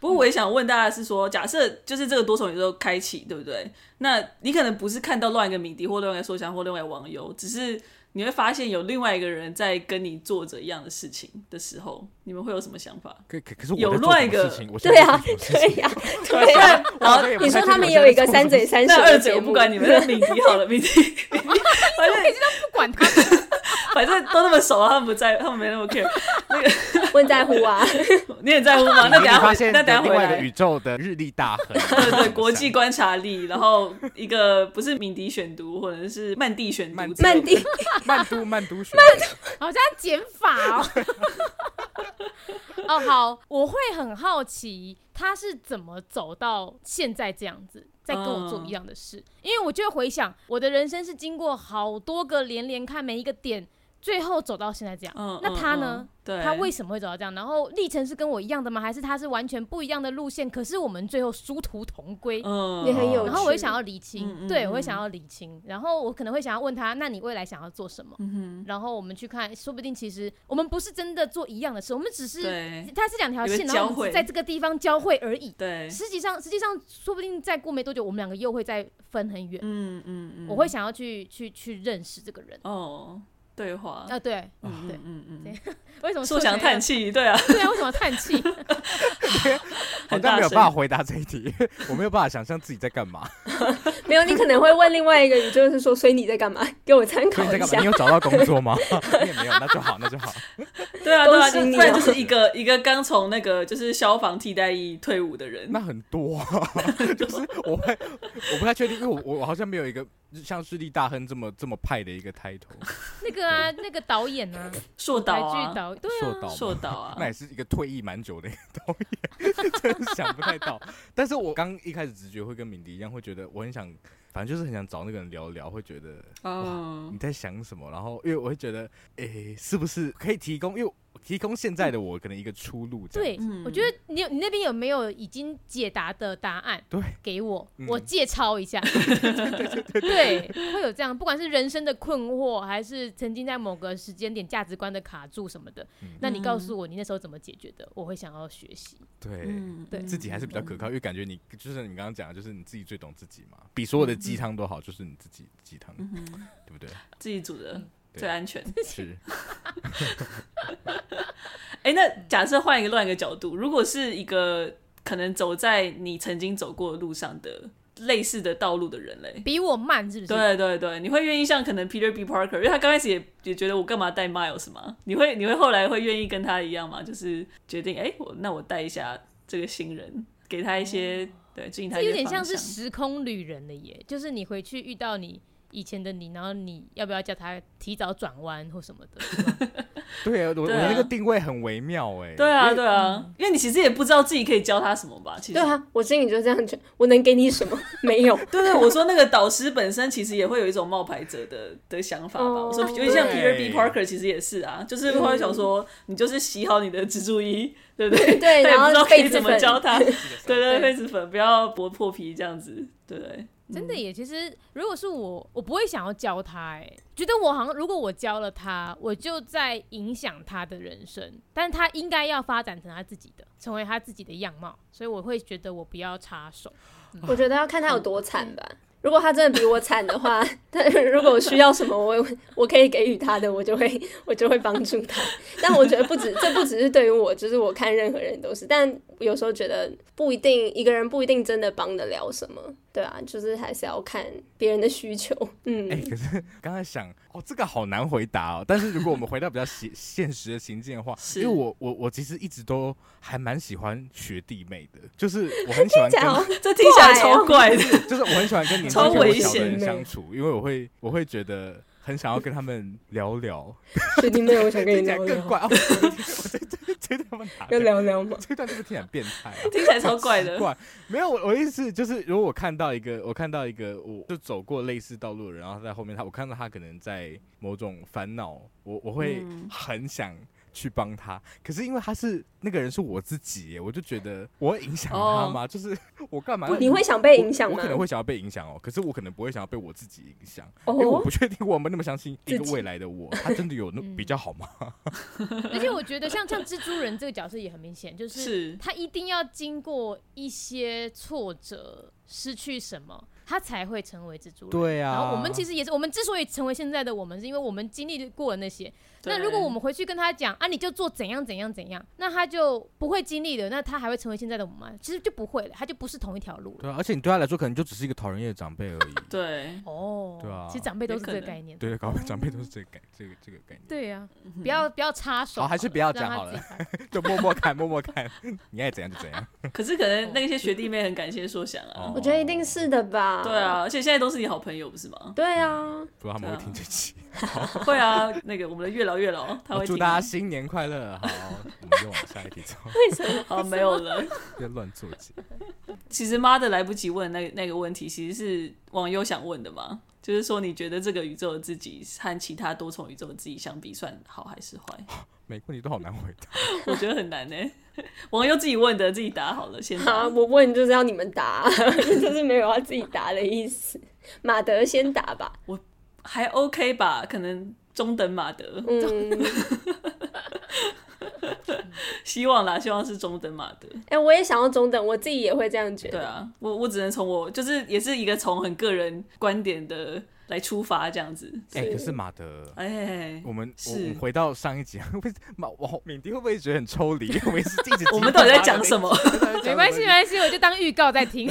不过我也想问大家是说，假设就是这个多重宇宙开启，对不对？那你可能不是看到另外一个敏迪或另外一个硕翔或另外一个网友，只是。你会发现有另外一个人在跟你做着一样的事情的时候，你们会有什么想法？可可可是有另外一个，对啊，对呀，对呀。然后你说他们也有一个三嘴三舌，那二嘴我不管你们，那敏迪好了，敏迪，反正你知道不管他们，反正都那么熟，他们不在，他们没那么 care。那个我很在乎啊，你很在乎吗？那等下发现，那等下回来，宇宙的日历大亨，对对，国际观察力，然后一个不是敏迪选读，或者是曼蒂选读，曼蒂。曼都曼都学，好像减法哦。哦，好，我会很好奇他是怎么走到现在这样子，在跟我做一样的事，因为我就会回想我的人生是经过好多个连连看，每一个点最后走到现在这样。嗯，那他呢？嗯对他为什么会走到这样？然后历程是跟我一样的吗？还是他是完全不一样的路线？可是我们最后殊途同归，嗯，也很有趣。然后我会想要理清，对我会想要理清。然后我可能会想要问他：那你未来想要做什么？嗯、然后我们去看，说不定其实我们不是真的做一样的事，我们只是它是两条线，然后我们在这个地方交汇而已。对，实际上实际上说不定再过没多久，我们两个又会再分很远。嗯嗯嗯，我会想要去去去认识这个人。哦。对话啊，对，嗯对，嗯嗯，为什么说想叹气？对啊，对啊，为什么叹气？好像没有办法回答这一题，我没有办法想象自己在干嘛。没有，你可能会问另外一个，你就是说，所以你在干嘛？给我参考一下。你有找到工作吗？也没有，那就好，那就好。对啊，对啊，不然就是一个一个刚从那个就是消防替代役退伍的人，那很多，就是我会我不太确定，因为我我好像没有一个。像是力大亨这么这么派的一个 title，那个啊，那个导演啊，硕导啊，对啊，硕导，硕导啊，那也是一个退役蛮久的一个导演，真的想不太到。但是我刚一开始直觉会跟敏迪一样，会觉得我很想，反正就是很想找那个人聊聊，会觉得，哦，你在想什么？然后因为我会觉得，诶，是不是可以提供？因为提供现在的我可能一个出路。对，我觉得你你那边有没有已经解答的答案？对，给我，我借抄一下。对，会有这样，不管是人生的困惑，还是曾经在某个时间点价值观的卡住什么的，那你告诉我你那时候怎么解决的？我会想要学习。对，对，自己还是比较可靠，因为感觉你就是你刚刚讲的，就是你自己最懂自己嘛，比所有的鸡汤多好，就是你自己鸡汤，对不对？自己煮的。最安全是。哎、欸，那假设换一个乱一个角度，如果是一个可能走在你曾经走过的路上的类似的道路的人类，比我慢是不是？对对对，你会愿意像可能 Peter B Parker，因为他刚开始也也觉得我干嘛带 Miles 吗？你会你会后来会愿意跟他一样吗？就是决定哎、欸，我那我带一下这个新人，给他一些、嗯、对有点像是时空旅人了耶，就是你回去遇到你。以前的你，然后你要不要叫他提早转弯或什么的？对啊，我我那个定位很微妙哎。对啊，对啊，因为你其实也不知道自己可以教他什么吧？其实对啊，我心里就这样觉得，我能给你什么？没有。对对，我说那个导师本身其实也会有一种冒牌者的的想法吧。我说，尤其像 Peter B Parker，其实也是啊，就是会想说，你就是洗好你的蜘蛛衣，对不对？对，然后可以怎么教他？对对，痱子粉不要剥破皮这样子，对对。真的耶，其实如果是我，我不会想要教他，哎，觉得我好像如果我教了他，我就在影响他的人生，但他应该要发展成他自己的，成为他自己的样貌，所以我会觉得我不要插手。我觉得要看他有多惨吧。如果他真的比我惨的话，但如果我需要什么，我我可以给予他的，我就会我就会帮助他。但我觉得不止，这不只是对于我，就是我看任何人都是。但有时候觉得不一定，一个人不一定真的帮得了什么，对啊，就是还是要看别人的需求。嗯，哎、欸，可是 刚才想，哦，这个好难回答哦。但是如果我们回到比较现现实的情境的话，因为我我我其实一直都还蛮喜欢学弟妹的，就是我很喜欢跟，这听起来超怪的，就是我很喜欢跟你。超危险相处，因为我会我会觉得很想要跟他们聊聊。学弟妹，我想跟你聊聊。更怪哦！这段们要聊聊吗？这段是不是听起来变态啊？听起来超怪的。怪没有，我我意思就是，如果我看到一个，我看到一个，我就走过类似道路的人，然后在后面他，我看到他可能在某种烦恼，我我会很想。去帮他，可是因为他是那个人是我自己耶，我就觉得我会影响他吗？Oh. 就是 我干嘛？你会想被影响吗？我可能会想要被影响哦，可是我可能不会想要被我自己影响，oh. 因为我不确定我们那么相信一个未来的我，他真的有那比较好吗？而且我觉得像像蜘蛛人这个角色也很明显，就是他一定要经过一些挫折，失去什么。他才会成为蜘蛛人。对啊。然后我们其实也是，我们之所以成为现在的我们，是因为我们经历过了那些。那如果我们回去跟他讲啊，你就做怎样怎样怎样，那他就不会经历的。那他还会成为现在的我们吗？其实就不会了，他就不是同一条路了。对啊，而且你对他来说，可能就只是一个讨人厌的长辈而已。对。哦。对啊。其实长辈都是这个概念。对，长辈长辈都是这个概这个这个概念。对啊，不要不要插手。好，还是不要讲好了，就默默看，默默看，你爱怎样就怎样。可是可能那些学弟妹很感谢说想啊。我觉得一定是的吧。对啊，而且现在。都是你好朋友不是吗？对啊，不知道他们会听这期。会啊，那个我们的月老月老他会祝大家新年快乐。好，我们就往下一题走。为什么？好，没有了。别乱做结。其实妈的来不及问那那个问题，其实是网友想问的嘛。就是说，你觉得这个宇宙的自己和其他多重宇宙的自己相比，算好还是坏？每个问题都好难回答，我觉得很难呢。网友自己问的，自己答好了。先啊，我问就是要你们答，就是没有要自己答的意思。马德先答吧，我还 OK 吧，可能中等马德。嗯，希望啦，希望是中等马德。哎、欸，我也想要中等，我自己也会这样觉得。对啊，我我只能从我就是也是一个从很个人观点的。来出发这样子，哎、欸，可是马德，哎、欸，我们我们回到上一集，会马我敏迪会不会觉得很抽离？我们是一直 我们到底在讲什么？没关系，没关系，我就当预告在听。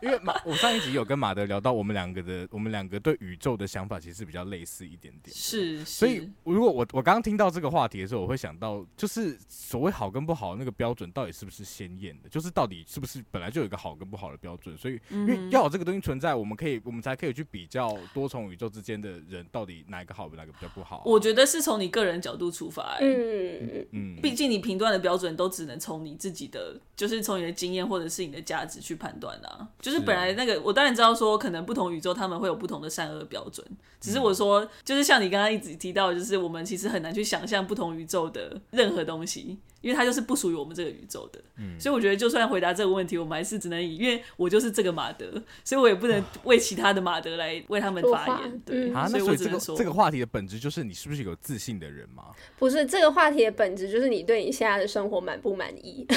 因为马，我上一集有跟马德聊到，我们两个的，我们两个对宇宙的想法其实比较类似一点点。是，是所以如果我我刚刚听到这个话题的时候，我会想到，就是所谓好跟不好的那个标准到底是不是鲜艳的？就是到底是不是本来就有一个好跟不好的标准？所以，因为要有这个东西存在，我们可以，我们才可以去比较多重宇宙之间。的人到底哪一个好，哪个比较不好啊？我觉得是从你个人角度出发，欸，嗯嗯，毕竟你评断的标准都只能从你自己的，就是从你的经验或者是你的价值去判断啊。就是本来那个，我当然知道说，可能不同宇宙他们会有不同的善恶标准，只是我说，就是像你刚刚一直提到，就是我们其实很难去想象不同宇宙的任何东西。因为它就是不属于我们这个宇宙的，嗯，所以我觉得就算回答这个问题，我们还是只能以，因为我就是这个马德，所以我也不能为其他的马德来为他们发言，对，啊，那所以这个这个话题的本质就是你是不是有自信的人吗？不是，这个话题的本质就是你对你现在的生活满不满意？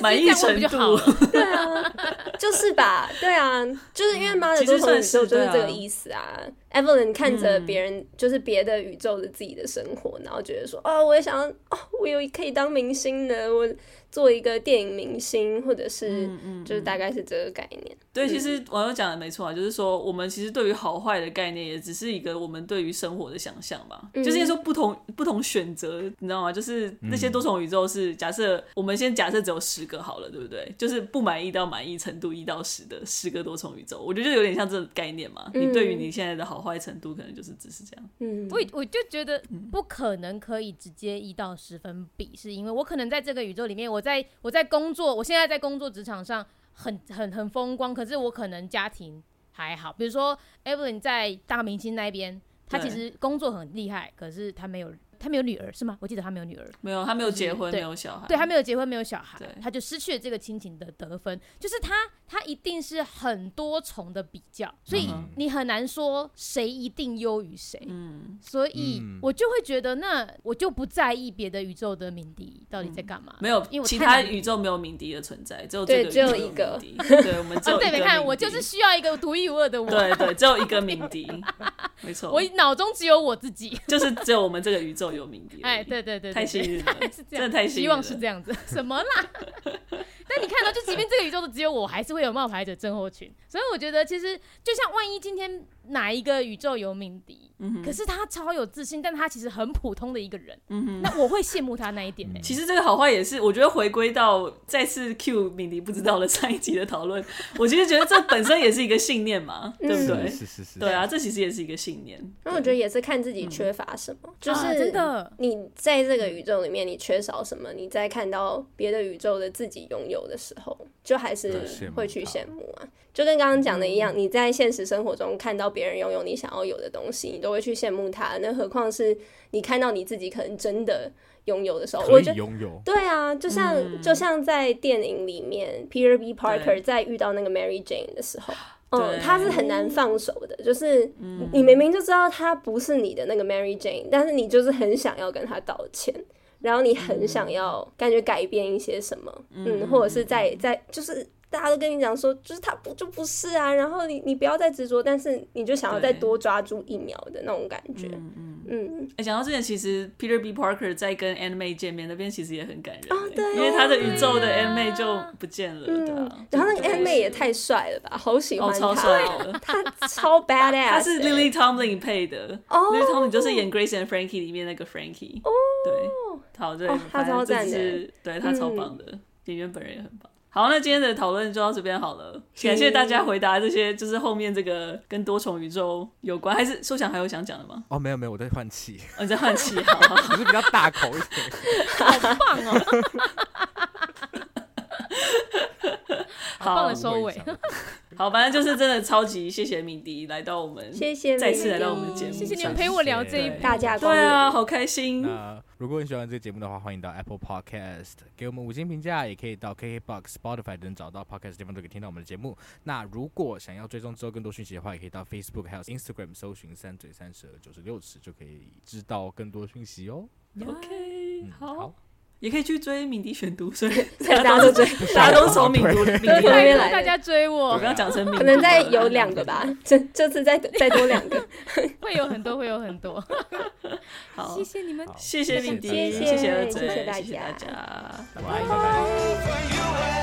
满意程度就好了，对啊，就是吧，对啊，就是因为马德多重宇宙就是这个意思啊。Evelyn 看着别人，就是别的宇宙的自己的生活，嗯、然后觉得说，哦，我也想要，哦，我有可以当明星的，我。做一个电影明星，或者是，就是大概是这个概念。嗯嗯嗯、对，其实网友讲的没错啊，就是说我们其实对于好坏的概念，也只是一个我们对于生活的想象吧。嗯、就是说不同不同选择，你知道吗？就是那些多重宇宙是假设，我们先假设只有十个好了，对不对？就是不满意到满意程度一到十的十个多重宇宙，我觉得就有点像这个概念嘛。嗯、你对于你现在的好坏程度，可能就是只是这样。嗯，我我就觉得不可能可以直接一到十分比，是因为我可能在这个宇宙里面，我。我在我在工作，我现在在工作职场上很很很风光，可是我可能家庭还好。比如说 Evelyn 在大明星那边，他其实工作很厉害，可是他没有。他没有女儿是吗？我记得他没有女儿，没有，他没有结婚，没有小孩。对，他没有结婚，没有小孩，他就失去了这个亲情的得分。就是他，他一定是很多重的比较，所以你很难说谁一定优于谁。嗯，所以我就会觉得，那我就不在意别的宇宙的鸣笛到底在干嘛。没有，因为其他宇宙没有鸣笛的存在，只有对只有一个。对，我们只有 一个。对，你看，我就是需要一个独一无二的我。对对，只有一个鸣笛，没错。我脑中只有我自己，就是只有我们这个宇宙。有名的，哎，对对对，太幸运了，是这样，真的太幸运，希望是这样子，什么啦？但你看到，就即便这个宇宙的只有我，还是会有冒牌者症候群，所以我觉得其实就像万一今天哪一个宇宙有敏迪，嗯、可是他超有自信，但他其实很普通的一个人，嗯、那我会羡慕他那一点呢、欸。其实这个好坏也是，我觉得回归到再次 Q 敏迪不知道的上一集的讨论，我其实觉得这本身也是一个信念嘛，对不对？是是是，对啊，这其实也是一个信念。那我觉得也是看自己缺乏什么，嗯、就是真的，你在这个宇宙里面你缺少什么，你在看到别的宇宙的自己拥有的时候。就还是会去羡慕啊，就跟刚刚讲的一样，你在现实生活中看到别人拥有你想要有的东西，你都会去羡慕他。那何况是你看到你自己可能真的拥有的时候，可以拥有。对啊，就像、嗯、就像在电影里面，Peter B. Parker 在遇到那个 Mary Jane 的时候，嗯，他是很难放手的。就是你明明就知道他不是你的那个 Mary Jane，但是你就是很想要跟他道歉。然后你很想要感觉改变一些什么，嗯，嗯，或者是在在就是大家都跟你讲说，就是他不就不是啊，然后你你不要再执着，但是你就想要再多抓住一秒的那种感觉，嗯嗯嗯。哎、嗯，讲到之前，其实 Peter B. Parker 在跟 Aunt May 见面那边，其实也很感人，哦，对，因为他的宇宙的 Aunt May 就不见了，对啊。然后那个 Aunt May 也太帅了吧，好喜欢他，哦、超帅 他超 badass，他是 Lily Tomlin 配的，哦，Lily Tomlin 就是演 Grace and Frankie 里面那个 Frankie，哦，对。好，对，他超赞的，对他超棒的，演员本人也很棒。好，那今天的讨论就到这边好了，感谢大家回答这些，就是后面这个跟多重宇宙有关，还是说想还有想讲的吗？哦，没有没有，我在换气，你在换气，好，好只是比较大口一点，好棒哦，好棒的收尾。好，反正就是真的超级谢谢敏迪来到我们，谢谢再次来到我们的节目，谢谢你们陪我聊这一，大家对啊，好开心。那如果你喜欢这个节目的话，欢迎到 Apple Podcast 给我们五星评价，也可以到 KKBOX、Spotify 等找到 Podcast 地方都可以听到我们的节目。那如果想要追踪之后更多讯息的话，也可以到 Facebook 还有 Instagram 搜寻三嘴三舌九十六尺，就可以知道更多讯息哦。OK，、嗯、好。好也可以去追敏迪选读，所以 大家都追，大家都从敏迪敏迪那边来，大家追我。我刚刚讲成敏，可能再有两个吧，这这次再再多两个，会有很多，会有很多。好，谢谢你们，谢谢敏迪，谢谢谢谢二谢谢大家，谢谢大家，拜拜。